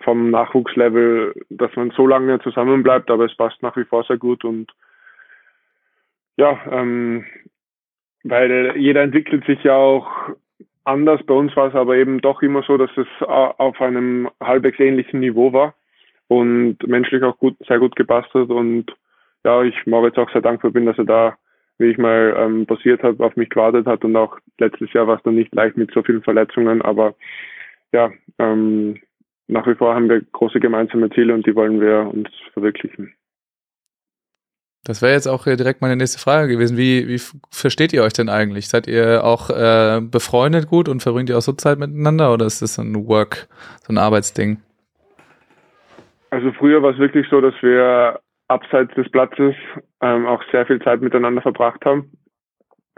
vom Nachwuchslevel, dass man so lange zusammen bleibt, aber es passt nach wie vor sehr gut und ja, ähm, weil jeder entwickelt sich ja auch anders. Bei uns war es aber eben doch immer so, dass es auf einem halbwegs ähnlichen Niveau war und menschlich auch gut, sehr gut gepasst hat und ja, ich Moritz auch sehr dankbar bin, dass er da, wie ich mal ähm, passiert habe, auf mich gewartet hat und auch letztes Jahr war es dann nicht leicht mit so vielen Verletzungen, aber ja, ähm, nach wie vor haben wir große gemeinsame Ziele und die wollen wir uns verwirklichen. Das wäre jetzt auch direkt meine nächste Frage gewesen. Wie, wie versteht ihr euch denn eigentlich? Seid ihr auch äh, befreundet gut und verbringt ihr auch so Zeit miteinander oder ist das ein Work, so ein Arbeitsding? Also früher war es wirklich so, dass wir abseits des Platzes ähm, auch sehr viel Zeit miteinander verbracht haben.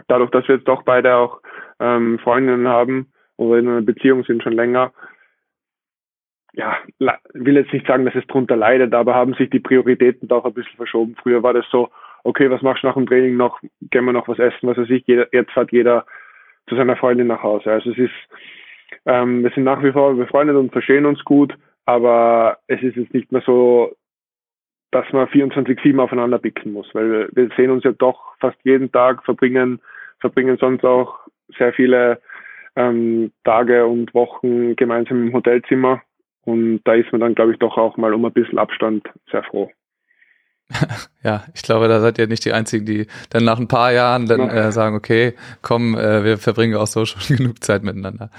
Dadurch, dass wir jetzt doch beide auch ähm, Freundinnen haben oder in einer Beziehung sind schon länger, ja, will jetzt nicht sagen, dass es drunter leidet, aber haben sich die Prioritäten doch ein bisschen verschoben. Früher war das so, okay, was machst du nach dem Training noch? Gehen wir noch was essen? Was weiß ich, jeder, jetzt fährt jeder zu seiner Freundin nach Hause. Also es ist, ähm, wir sind nach wie vor befreundet und verstehen uns gut, aber es ist jetzt nicht mehr so, dass man 24-7 aufeinander picken muss, weil wir sehen uns ja doch fast jeden Tag, verbringen, verbringen sonst auch sehr viele ähm, Tage und Wochen gemeinsam im Hotelzimmer und da ist man dann, glaube ich, doch auch mal um ein bisschen Abstand sehr froh. ja, ich glaube, da seid ihr nicht die Einzigen, die dann nach ein paar Jahren dann äh, sagen, okay, komm, äh, wir verbringen auch so schon genug Zeit miteinander.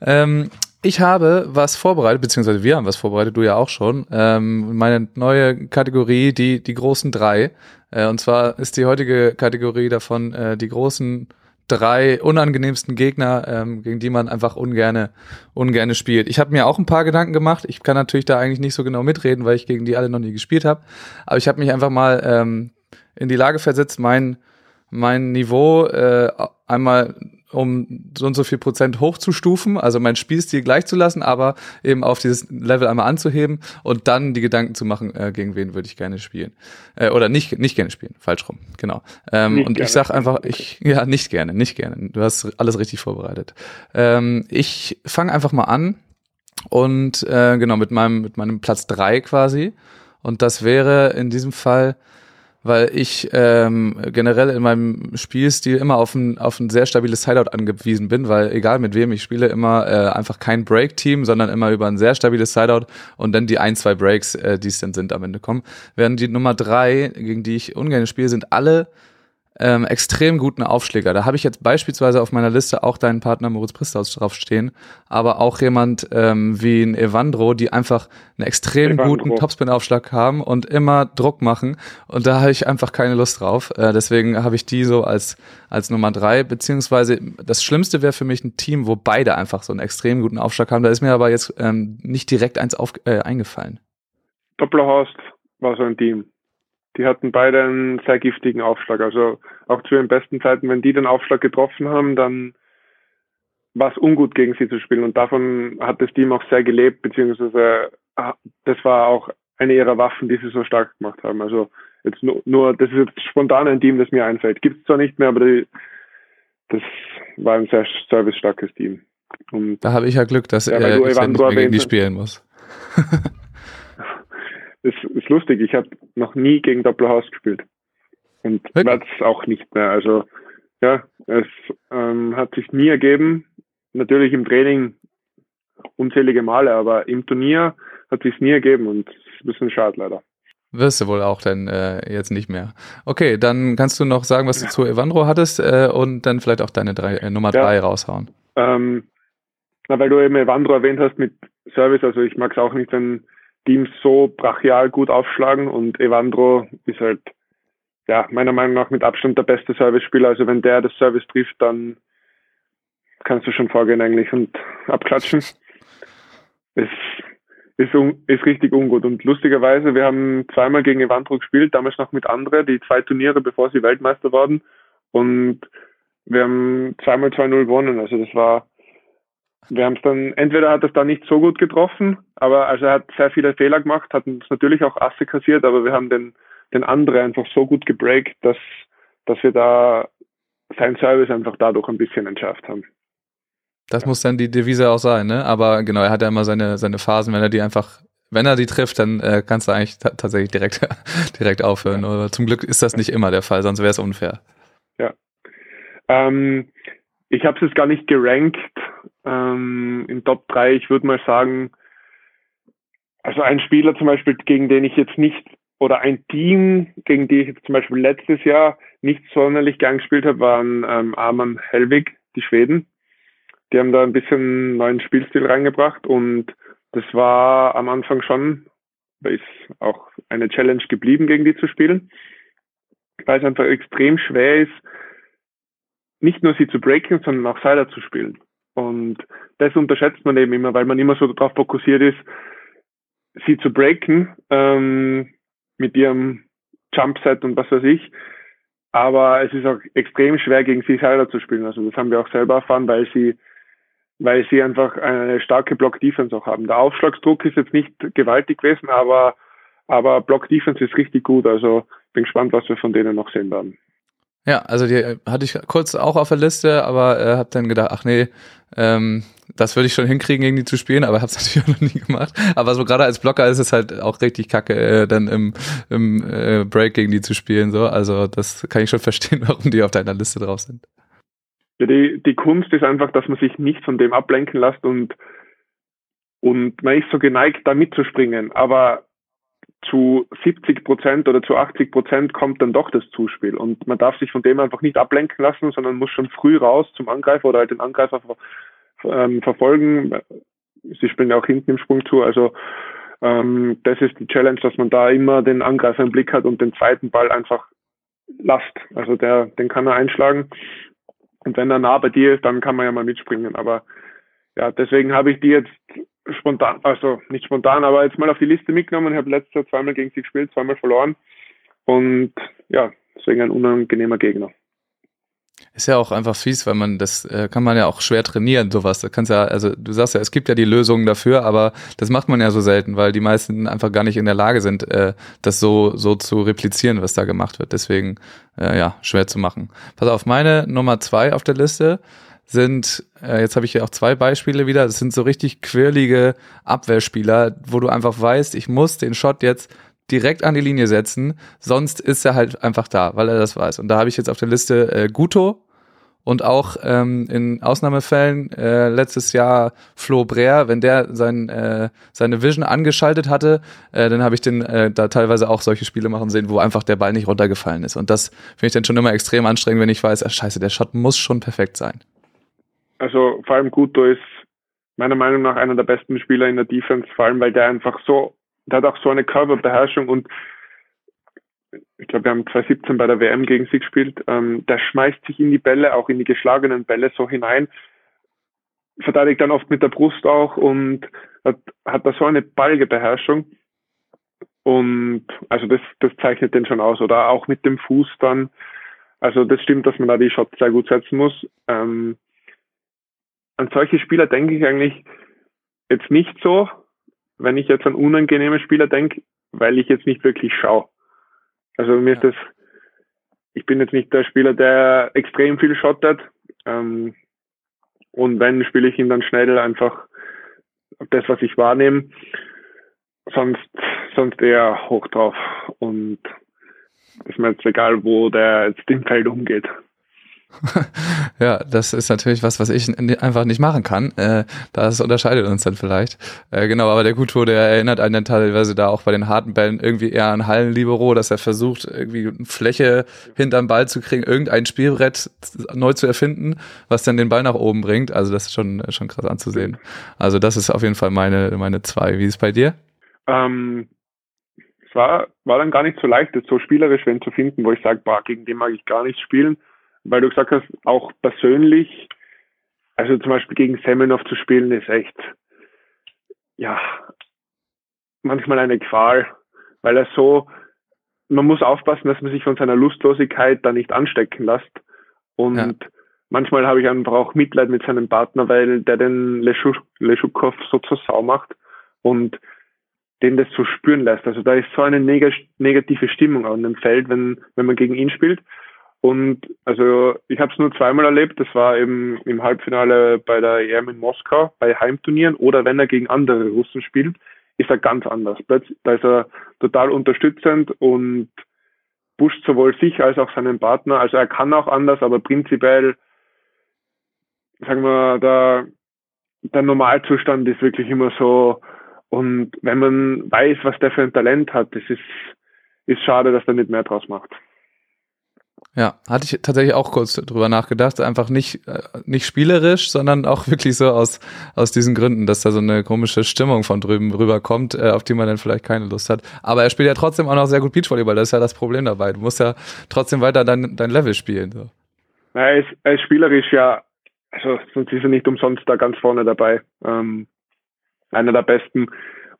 Ähm, ich habe was vorbereitet, beziehungsweise wir haben was vorbereitet, du ja auch schon. Ähm, meine neue Kategorie, die, die großen drei. Äh, und zwar ist die heutige Kategorie davon äh, die großen drei unangenehmsten Gegner, ähm, gegen die man einfach ungerne, ungerne spielt. Ich habe mir auch ein paar Gedanken gemacht. Ich kann natürlich da eigentlich nicht so genau mitreden, weil ich gegen die alle noch nie gespielt habe. Aber ich habe mich einfach mal ähm, in die Lage versetzt, mein, mein Niveau äh, einmal um so und so viel Prozent hochzustufen, also mein Spielstil gleich zu lassen, aber eben auf dieses Level einmal anzuheben und dann die Gedanken zu machen, äh, gegen wen würde ich gerne spielen. Äh, oder nicht, nicht gerne spielen, falsch rum, genau. Ähm, und ich sag einfach, ich, ja, nicht gerne, nicht gerne. Du hast alles richtig vorbereitet. Ähm, ich fange einfach mal an und äh, genau mit meinem, mit meinem Platz drei quasi. Und das wäre in diesem Fall weil ich ähm, generell in meinem Spielstil immer auf ein, auf ein sehr stabiles Sideout angewiesen bin, weil egal mit wem ich spiele, immer äh, einfach kein Break-Team, sondern immer über ein sehr stabiles Sideout und dann die ein, zwei Breaks, äh, die es dann sind, am Ende kommen. Während die Nummer drei, gegen die ich ungern spiele, sind alle ähm, extrem guten Aufschläger. Da habe ich jetzt beispielsweise auf meiner Liste auch deinen Partner Moritz Pristaus draufstehen, aber auch jemand ähm, wie ein Evandro, die einfach einen extrem Evandro. guten Topspin-Aufschlag haben und immer Druck machen. Und da habe ich einfach keine Lust drauf. Äh, deswegen habe ich die so als, als Nummer drei. Beziehungsweise das Schlimmste wäre für mich ein Team, wo beide einfach so einen extrem guten Aufschlag haben. Da ist mir aber jetzt ähm, nicht direkt eins auf, äh, eingefallen. Dopplerhorst war so ein Team die hatten beide einen sehr giftigen Aufschlag. Also auch zu ihren besten Zeiten, wenn die den Aufschlag getroffen haben, dann war es ungut gegen sie zu spielen. Und davon hat das Team auch sehr gelebt, beziehungsweise ah, das war auch eine ihrer Waffen, die sie so stark gemacht haben. Also jetzt nur, nur das ist jetzt spontan ein Team, das mir einfällt. Gibt es zwar nicht mehr, aber die, das war ein sehr servicestarkes Team. Und da habe ich ja Glück, dass ja, er ich nicht mehr gegen die spielen muss. ist, ist lustig. Ich habe noch nie gegen Doppelhaus gespielt. Und werde es auch nicht mehr. Also ja, es ähm, hat sich nie ergeben. Natürlich im Training unzählige Male, aber im Turnier hat sich nie ergeben und es ist ein bisschen schade leider. Wirst du wohl auch dann äh, jetzt nicht mehr. Okay, dann kannst du noch sagen, was du zu Evandro hattest äh, und dann vielleicht auch deine drei, äh, Nummer ja. drei raushauen. Ähm, na, weil du eben Evandro erwähnt hast mit Service, also ich mag es auch nicht, wenn Teams so brachial gut aufschlagen und Evandro ist halt, ja, meiner Meinung nach mit Abstand der beste Service-Spieler. Also wenn der das Service trifft, dann kannst du schon vorgehen eigentlich und abklatschen. Es ist, un, ist richtig ungut. Und lustigerweise, wir haben zweimal gegen Evandro gespielt, damals noch mit anderen, die zwei Turniere, bevor sie Weltmeister wurden. Und wir haben zweimal 2-0 gewonnen. Also das war wir haben es dann, entweder hat es dann nicht so gut getroffen, aber also er hat sehr viele Fehler gemacht, hat uns natürlich auch Asse kassiert, aber wir haben den, den anderen einfach so gut gebreakt, dass, dass wir da sein Service einfach dadurch ein bisschen entschärft haben. Das ja. muss dann die Devise auch sein, ne? Aber genau, er hat ja immer seine, seine Phasen, wenn er die einfach, wenn er die trifft, dann äh, kannst du eigentlich tatsächlich direkt, direkt aufhören. Ja. Aber zum Glück ist das nicht immer der Fall, sonst wäre es unfair. Ja. Ähm, ich habe es jetzt gar nicht gerankt ähm, in Top 3. Ich würde mal sagen, also ein Spieler zum Beispiel, gegen den ich jetzt nicht, oder ein Team, gegen die ich jetzt zum Beispiel letztes Jahr nicht sonderlich gern gespielt habe, waren ähm, Arman Helwig, die Schweden. Die haben da ein bisschen neuen Spielstil reingebracht und das war am Anfang schon, da ist auch eine Challenge geblieben, gegen die zu spielen, weil es einfach extrem schwer ist, nicht nur sie zu breaken, sondern auch Sider zu spielen. Und das unterschätzt man eben immer, weil man immer so darauf fokussiert ist, sie zu breaken ähm, mit ihrem Jumpset und was weiß ich. Aber es ist auch extrem schwer, gegen sie selber zu spielen. Also das haben wir auch selber erfahren, weil sie, weil sie einfach eine starke Block-Defense auch haben. Der Aufschlagsdruck ist jetzt nicht gewaltig gewesen, aber, aber Block-Defense ist richtig gut. Also bin gespannt, was wir von denen noch sehen werden. Ja, also die hatte ich kurz auch auf der Liste, aber äh, habe dann gedacht, ach nee, ähm, das würde ich schon hinkriegen, gegen die zu spielen, aber habe es natürlich auch noch nie gemacht. Aber so gerade als Blocker ist es halt auch richtig kacke, äh, dann im, im äh, Break gegen die zu spielen. So, also das kann ich schon verstehen, warum die auf deiner Liste drauf sind. Ja, die, die Kunst ist einfach, dass man sich nicht von dem ablenken lässt und und man ist so geneigt, da mitzuspringen. Aber zu 70 Prozent oder zu 80 Prozent kommt dann doch das Zuspiel. Und man darf sich von dem einfach nicht ablenken lassen, sondern muss schon früh raus zum Angreifer oder halt den Angreifer ähm, verfolgen. Sie spielen ja auch hinten im Sprung zu. Also ähm, das ist die Challenge, dass man da immer den Angreifer im Blick hat und den zweiten Ball einfach lasst. Also der, den kann er einschlagen. Und wenn er nah bei dir ist, dann kann man ja mal mitspringen. Aber ja, deswegen habe ich die jetzt spontan, also nicht spontan, aber jetzt mal auf die Liste mitgenommen. Ich habe letztes Jahr zweimal gegen sie gespielt, zweimal verloren. Und ja, deswegen ein unangenehmer Gegner. Ist ja auch einfach fies, weil man das äh, kann man ja auch schwer trainieren, sowas. Da kannst ja, also du sagst ja, es gibt ja die Lösungen dafür, aber das macht man ja so selten, weil die meisten einfach gar nicht in der Lage sind, äh, das so, so zu replizieren, was da gemacht wird. Deswegen, äh, ja, schwer zu machen. Pass auf, meine Nummer zwei auf der Liste sind, äh, jetzt habe ich hier auch zwei Beispiele wieder, das sind so richtig quirlige Abwehrspieler, wo du einfach weißt, ich muss den Shot jetzt direkt an die Linie setzen, sonst ist er halt einfach da, weil er das weiß. Und da habe ich jetzt auf der Liste äh, Guto und auch ähm, in Ausnahmefällen äh, letztes Jahr Flo Breer, wenn der sein, äh, seine Vision angeschaltet hatte, äh, dann habe ich den äh, da teilweise auch solche Spiele machen sehen, wo einfach der Ball nicht runtergefallen ist. Und das finde ich dann schon immer extrem anstrengend, wenn ich weiß, ach, scheiße, der Shot muss schon perfekt sein. Also vor allem Guto ist meiner Meinung nach einer der besten Spieler in der Defense, vor allem weil der einfach so der hat auch so eine Körperbeherrschung und ich glaube, wir haben 2017 bei der WM gegen sie gespielt. Ähm, der schmeißt sich in die Bälle, auch in die geschlagenen Bälle so hinein, verteidigt dann oft mit der Brust auch und hat, hat da so eine Ballgebeherrschung. Und also das, das zeichnet den schon aus. Oder auch mit dem Fuß dann. Also das stimmt, dass man da die Shots sehr gut setzen muss. Ähm, an solche Spieler denke ich eigentlich jetzt nicht so, wenn ich jetzt an unangenehme Spieler denke, weil ich jetzt nicht wirklich schaue. Also mir ist das, ich bin jetzt nicht der Spieler, der extrem viel schottet. Ähm, und wenn, spiele ich ihn dann schnell einfach das, was ich wahrnehme. Sonst, sonst eher hoch drauf. Und ist mir jetzt egal, wo der jetzt im Feld umgeht. ja, das ist natürlich was, was ich einfach nicht machen kann. Äh, das unterscheidet uns dann vielleicht. Äh, genau, aber der Guto, der erinnert einen dann teilweise da auch bei den harten Bällen irgendwie eher an Hallenlibero, dass er versucht, irgendwie eine Fläche hinterm Ball zu kriegen, irgendein Spielbrett neu zu erfinden, was dann den Ball nach oben bringt. Also das ist schon, schon krass anzusehen. Also das ist auf jeden Fall meine, meine zwei. Wie ist es bei dir? Ähm, es war, war dann gar nicht so leicht, das so spielerisch wenn zu finden, wo ich sage, gegen den mag ich gar nicht spielen weil du gesagt hast, auch persönlich, also zum Beispiel gegen Semenov zu spielen, ist echt, ja, manchmal eine Qual, weil er so, man muss aufpassen, dass man sich von seiner Lustlosigkeit da nicht anstecken lässt. Und ja. manchmal habe ich einfach auch Mitleid mit seinem Partner, weil der den Leschukov so zur Sau macht und den das so spüren lässt. Also da ist so eine neg negative Stimmung an dem Feld, wenn, wenn man gegen ihn spielt. Und also ich habe es nur zweimal erlebt. Das war eben im Halbfinale bei der EM in Moskau bei Heimturnieren oder wenn er gegen andere Russen spielt, ist er ganz anders. Da ist er total unterstützend und pusht sowohl sich als auch seinen Partner. Also er kann auch anders, aber prinzipiell, sagen wir, der, der Normalzustand ist wirklich immer so. Und wenn man weiß, was der für ein Talent hat, das ist, ist schade, dass er nicht mehr draus macht. Ja, hatte ich tatsächlich auch kurz drüber nachgedacht. Einfach nicht, äh, nicht spielerisch, sondern auch wirklich so aus, aus diesen Gründen, dass da so eine komische Stimmung von drüben rüberkommt, äh, auf die man dann vielleicht keine Lust hat. Aber er spielt ja trotzdem auch noch sehr gut Beachvolleyball. Das ist ja das Problem dabei. Du musst ja trotzdem weiter dein, dein Level spielen. So. er, ist, er ist spielerisch ja, also sonst ist er nicht umsonst da ganz vorne dabei. Ähm, einer der besten.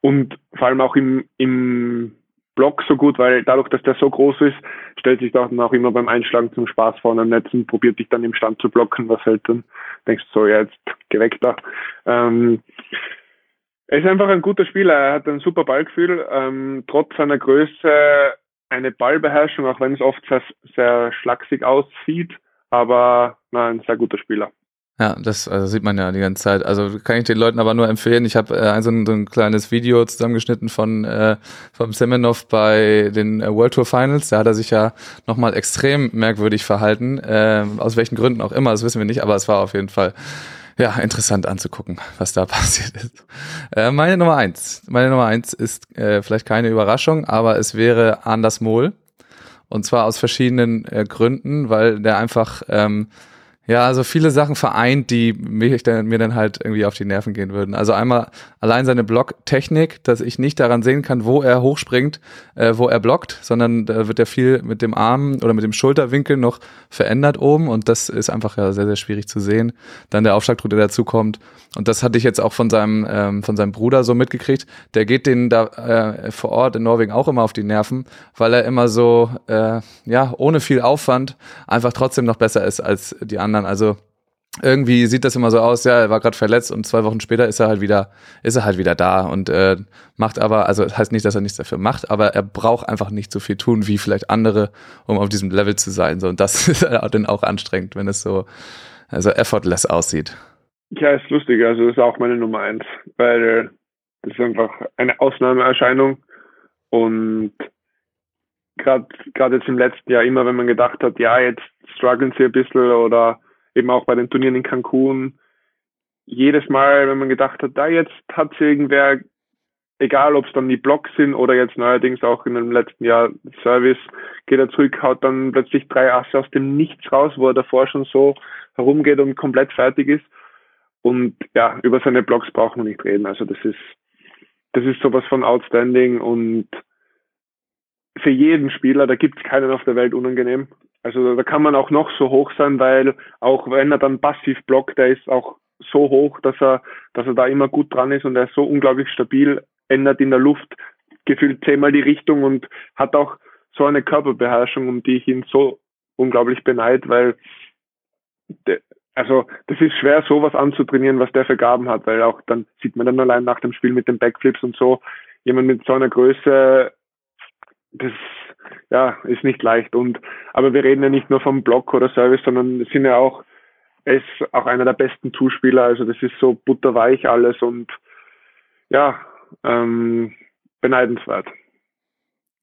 Und vor allem auch im, im Block so gut, weil dadurch, dass der so groß ist, stellt sich dann auch immer beim Einschlagen zum Spaß vorne am Netz und probiert dich dann im Stand zu blocken, was halt dann denkst so, ja, jetzt geh da. Ähm, er ist einfach ein guter Spieler, er hat ein super Ballgefühl, ähm, trotz seiner Größe eine Ballbeherrschung, auch wenn es oft sehr, sehr schlaksig aussieht, aber nein, ein sehr guter Spieler. Ja, das also sieht man ja die ganze Zeit. Also kann ich den Leuten aber nur empfehlen. Ich habe äh, ein, so ein kleines Video zusammengeschnitten von äh, vom Semenov bei den äh, World Tour Finals. Da hat er sich ja nochmal extrem merkwürdig verhalten. Äh, aus welchen Gründen auch immer, das wissen wir nicht, aber es war auf jeden Fall ja interessant anzugucken, was da passiert ist. Äh, meine Nummer eins, meine Nummer eins ist äh, vielleicht keine Überraschung, aber es wäre Anders Mohl. Und zwar aus verschiedenen äh, Gründen, weil der einfach ähm, Ja, also viele Sachen vereint, die mich dann, mir dann halt irgendwie auf die Nerven gehen würden. Also einmal allein seine Blocktechnik, dass ich nicht daran sehen kann, wo er hochspringt, äh, wo er blockt, sondern da wird ja viel mit dem Arm oder mit dem Schulterwinkel noch verändert oben und das ist einfach ja sehr, sehr schwierig zu sehen. Dann der Aufschlagdruck, der dazu kommt. Und das hatte ich jetzt auch von seinem, ähm, von seinem Bruder so mitgekriegt. Der geht den da äh, vor Ort in Norwegen auch immer auf die Nerven, weil er immer so, äh, ja, ohne viel Aufwand einfach trotzdem noch besser ist als die anderen anderen. Also irgendwie sieht das immer so aus, ja, er war gerade verletzt und zwei Wochen später ist er halt wieder, ist er halt wieder da und äh, macht aber, also das heißt nicht, dass er nichts dafür macht, aber er braucht einfach nicht so viel tun wie vielleicht andere, um auf diesem Level zu sein. So, und das ist dann auch anstrengend, wenn es so also effortless aussieht. Ja, ist lustig, also das ist auch meine Nummer eins, weil das ist einfach eine Ausnahmeerscheinung und gerade gerade jetzt im letzten Jahr immer, wenn man gedacht hat, ja, jetzt strugglen sie ein bisschen oder eben auch bei den Turnieren in Cancun, jedes Mal, wenn man gedacht hat, da jetzt hat sie irgendwer, egal ob es dann die Blocks sind oder jetzt neuerdings auch in dem letzten Jahr Service, geht er zurück, haut dann plötzlich drei Asse aus dem Nichts raus, wo er davor schon so herumgeht und komplett fertig ist. Und ja, über seine Blocks braucht man nicht reden. Also das ist, das ist sowas von outstanding und für jeden Spieler, da gibt es keinen auf der Welt unangenehm. Also da kann man auch noch so hoch sein, weil auch wenn er dann passiv blockt, der ist auch so hoch, dass er, dass er da immer gut dran ist und er ist so unglaublich stabil, ändert in der Luft gefühlt zehnmal die Richtung und hat auch so eine Körperbeherrschung, um die ich ihn so unglaublich beneid, weil de, also das ist schwer, sowas anzutrainieren, was der für Gaben hat, weil auch dann sieht man dann allein nach dem Spiel mit den Backflips und so, jemand mit so einer Größe, das ja, ist nicht leicht. Und aber wir reden ja nicht nur vom Block oder Service, sondern sind ja auch, ist auch einer der besten Zuspieler. Also das ist so butterweich alles und ja, ähm, beneidenswert.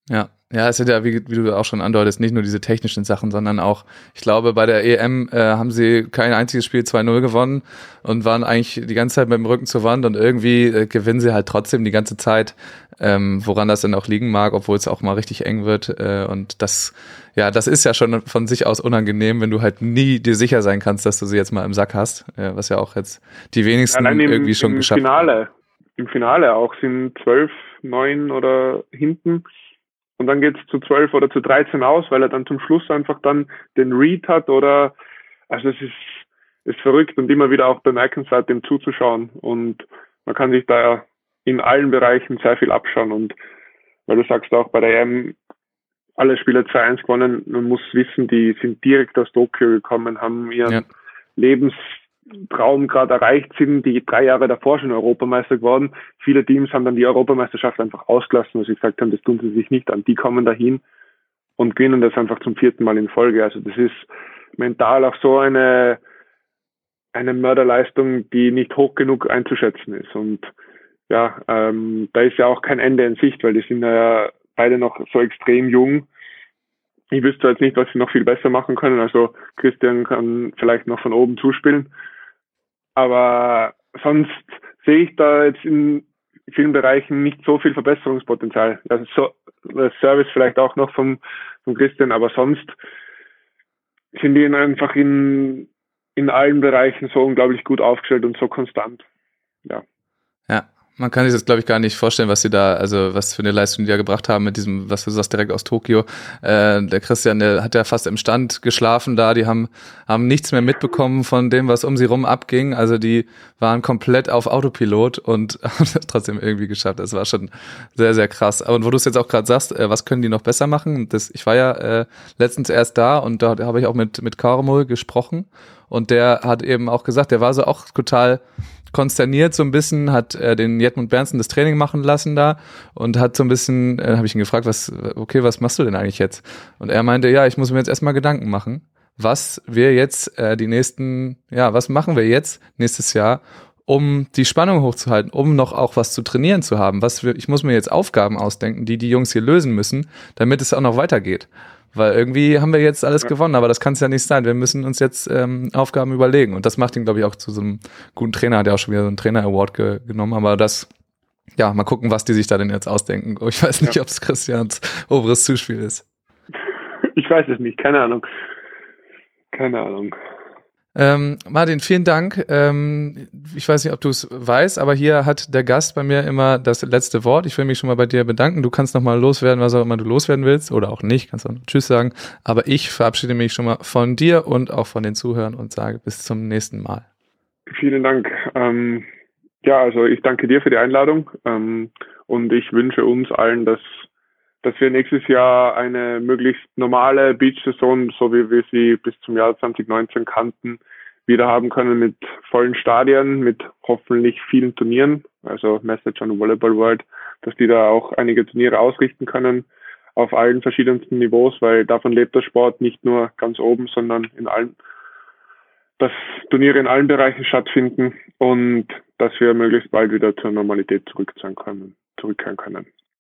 Ja, ja, es sind ja, wie, wie, du auch schon andeutest, nicht nur diese technischen Sachen, sondern auch, ich glaube, bei der EM äh, haben sie kein einziges Spiel 2-0 gewonnen und waren eigentlich die ganze Zeit mit dem Rücken zur Wand und irgendwie äh, gewinnen sie halt trotzdem die ganze Zeit, ähm, woran das dann auch liegen mag, obwohl es auch mal richtig eng wird. Äh, und das, ja, das ist ja schon von sich aus unangenehm, wenn du halt nie dir sicher sein kannst, dass du sie jetzt mal im Sack hast, äh, was ja auch jetzt die wenigsten im, irgendwie schon im geschafft haben. Finale, Im Finale auch sind zwölf, neun oder hinten und dann geht es zu 12 oder zu 13 aus, weil er dann zum Schluss einfach dann den Read hat oder also es ist, ist verrückt und immer wieder auch bemerkenswert, dem zuzuschauen. Und man kann sich da in allen Bereichen sehr viel abschauen. Und weil du sagst auch bei der EM, alle Spieler 2-1 gewonnen, man muss wissen, die sind direkt aus Tokio gekommen, haben ihren ja. Lebens Traum gerade erreicht sind, die drei Jahre davor schon Europameister geworden. Viele Teams haben dann die Europameisterschaft einfach ausgelassen, weil sie gesagt haben, das tun sie sich nicht an. Die kommen dahin und gewinnen das einfach zum vierten Mal in Folge. Also das ist mental auch so eine, eine Mörderleistung, die nicht hoch genug einzuschätzen ist. Und ja, ähm, da ist ja auch kein Ende in Sicht, weil die sind ja beide noch so extrem jung. Ich wüsste jetzt nicht, was sie noch viel besser machen können. Also Christian kann vielleicht noch von oben zuspielen. Aber sonst sehe ich da jetzt in vielen Bereichen nicht so viel Verbesserungspotenzial. Also so, Service vielleicht auch noch vom, vom Christian, aber sonst sind die einfach in, in allen Bereichen so unglaublich gut aufgestellt und so konstant. Ja. Man kann sich das, glaube ich, gar nicht vorstellen, was sie da, also was für eine Leistung die da gebracht haben mit diesem, was du sagst, direkt aus Tokio. Äh, der Christian, der hat ja fast im Stand geschlafen da, die haben, haben nichts mehr mitbekommen von dem, was um sie rum abging. Also die waren komplett auf Autopilot und haben das trotzdem irgendwie geschafft. Das war schon sehr, sehr krass. Und wo du es jetzt auch gerade sagst, äh, was können die noch besser machen? Das, ich war ja äh, letztens erst da und da habe ich auch mit, mit Karmol gesprochen und der hat eben auch gesagt, der war so auch total konsterniert so ein bisschen, hat äh, den Jetmund Bernsen das Training machen lassen da und hat so ein bisschen, äh, habe ich ihn gefragt, was, okay, was machst du denn eigentlich jetzt? Und er meinte, ja, ich muss mir jetzt erstmal Gedanken machen, was wir jetzt äh, die nächsten, ja, was machen wir jetzt nächstes Jahr, um die Spannung hochzuhalten, um noch auch was zu trainieren zu haben. Was wir, ich muss mir jetzt Aufgaben ausdenken, die die Jungs hier lösen müssen, damit es auch noch weitergeht. Weil irgendwie haben wir jetzt alles ja. gewonnen, aber das kann es ja nicht sein. Wir müssen uns jetzt ähm, Aufgaben überlegen. Und das macht ihn, glaube ich, auch zu so einem guten Trainer. Hat ja auch schon wieder so einen Trainer-Award ge genommen. Aber das, ja, mal gucken, was die sich da denn jetzt ausdenken. Ich weiß nicht, ja. ob es Christians oberes Zuspiel ist. Ich weiß es nicht, keine Ahnung. Keine Ahnung. Ähm, Martin, vielen Dank. Ähm, ich weiß nicht, ob du es weißt, aber hier hat der Gast bei mir immer das letzte Wort. Ich will mich schon mal bei dir bedanken. Du kannst noch mal loswerden, was auch immer du loswerden willst oder auch nicht. Kannst auch Tschüss sagen. Aber ich verabschiede mich schon mal von dir und auch von den Zuhörern und sage bis zum nächsten Mal. Vielen Dank. Ähm, ja, also ich danke dir für die Einladung ähm, und ich wünsche uns allen, dass dass wir nächstes Jahr eine möglichst normale Beach-Saison, so wie wir sie bis zum Jahr 2019 kannten, wieder haben können mit vollen Stadien, mit hoffentlich vielen Turnieren, also Message on Volleyball World, dass die da auch einige Turniere ausrichten können auf allen verschiedensten Niveaus, weil davon lebt der Sport nicht nur ganz oben, sondern in allen, dass Turniere in allen Bereichen stattfinden und dass wir möglichst bald wieder zur Normalität zurückkehren. Zurückkehren können.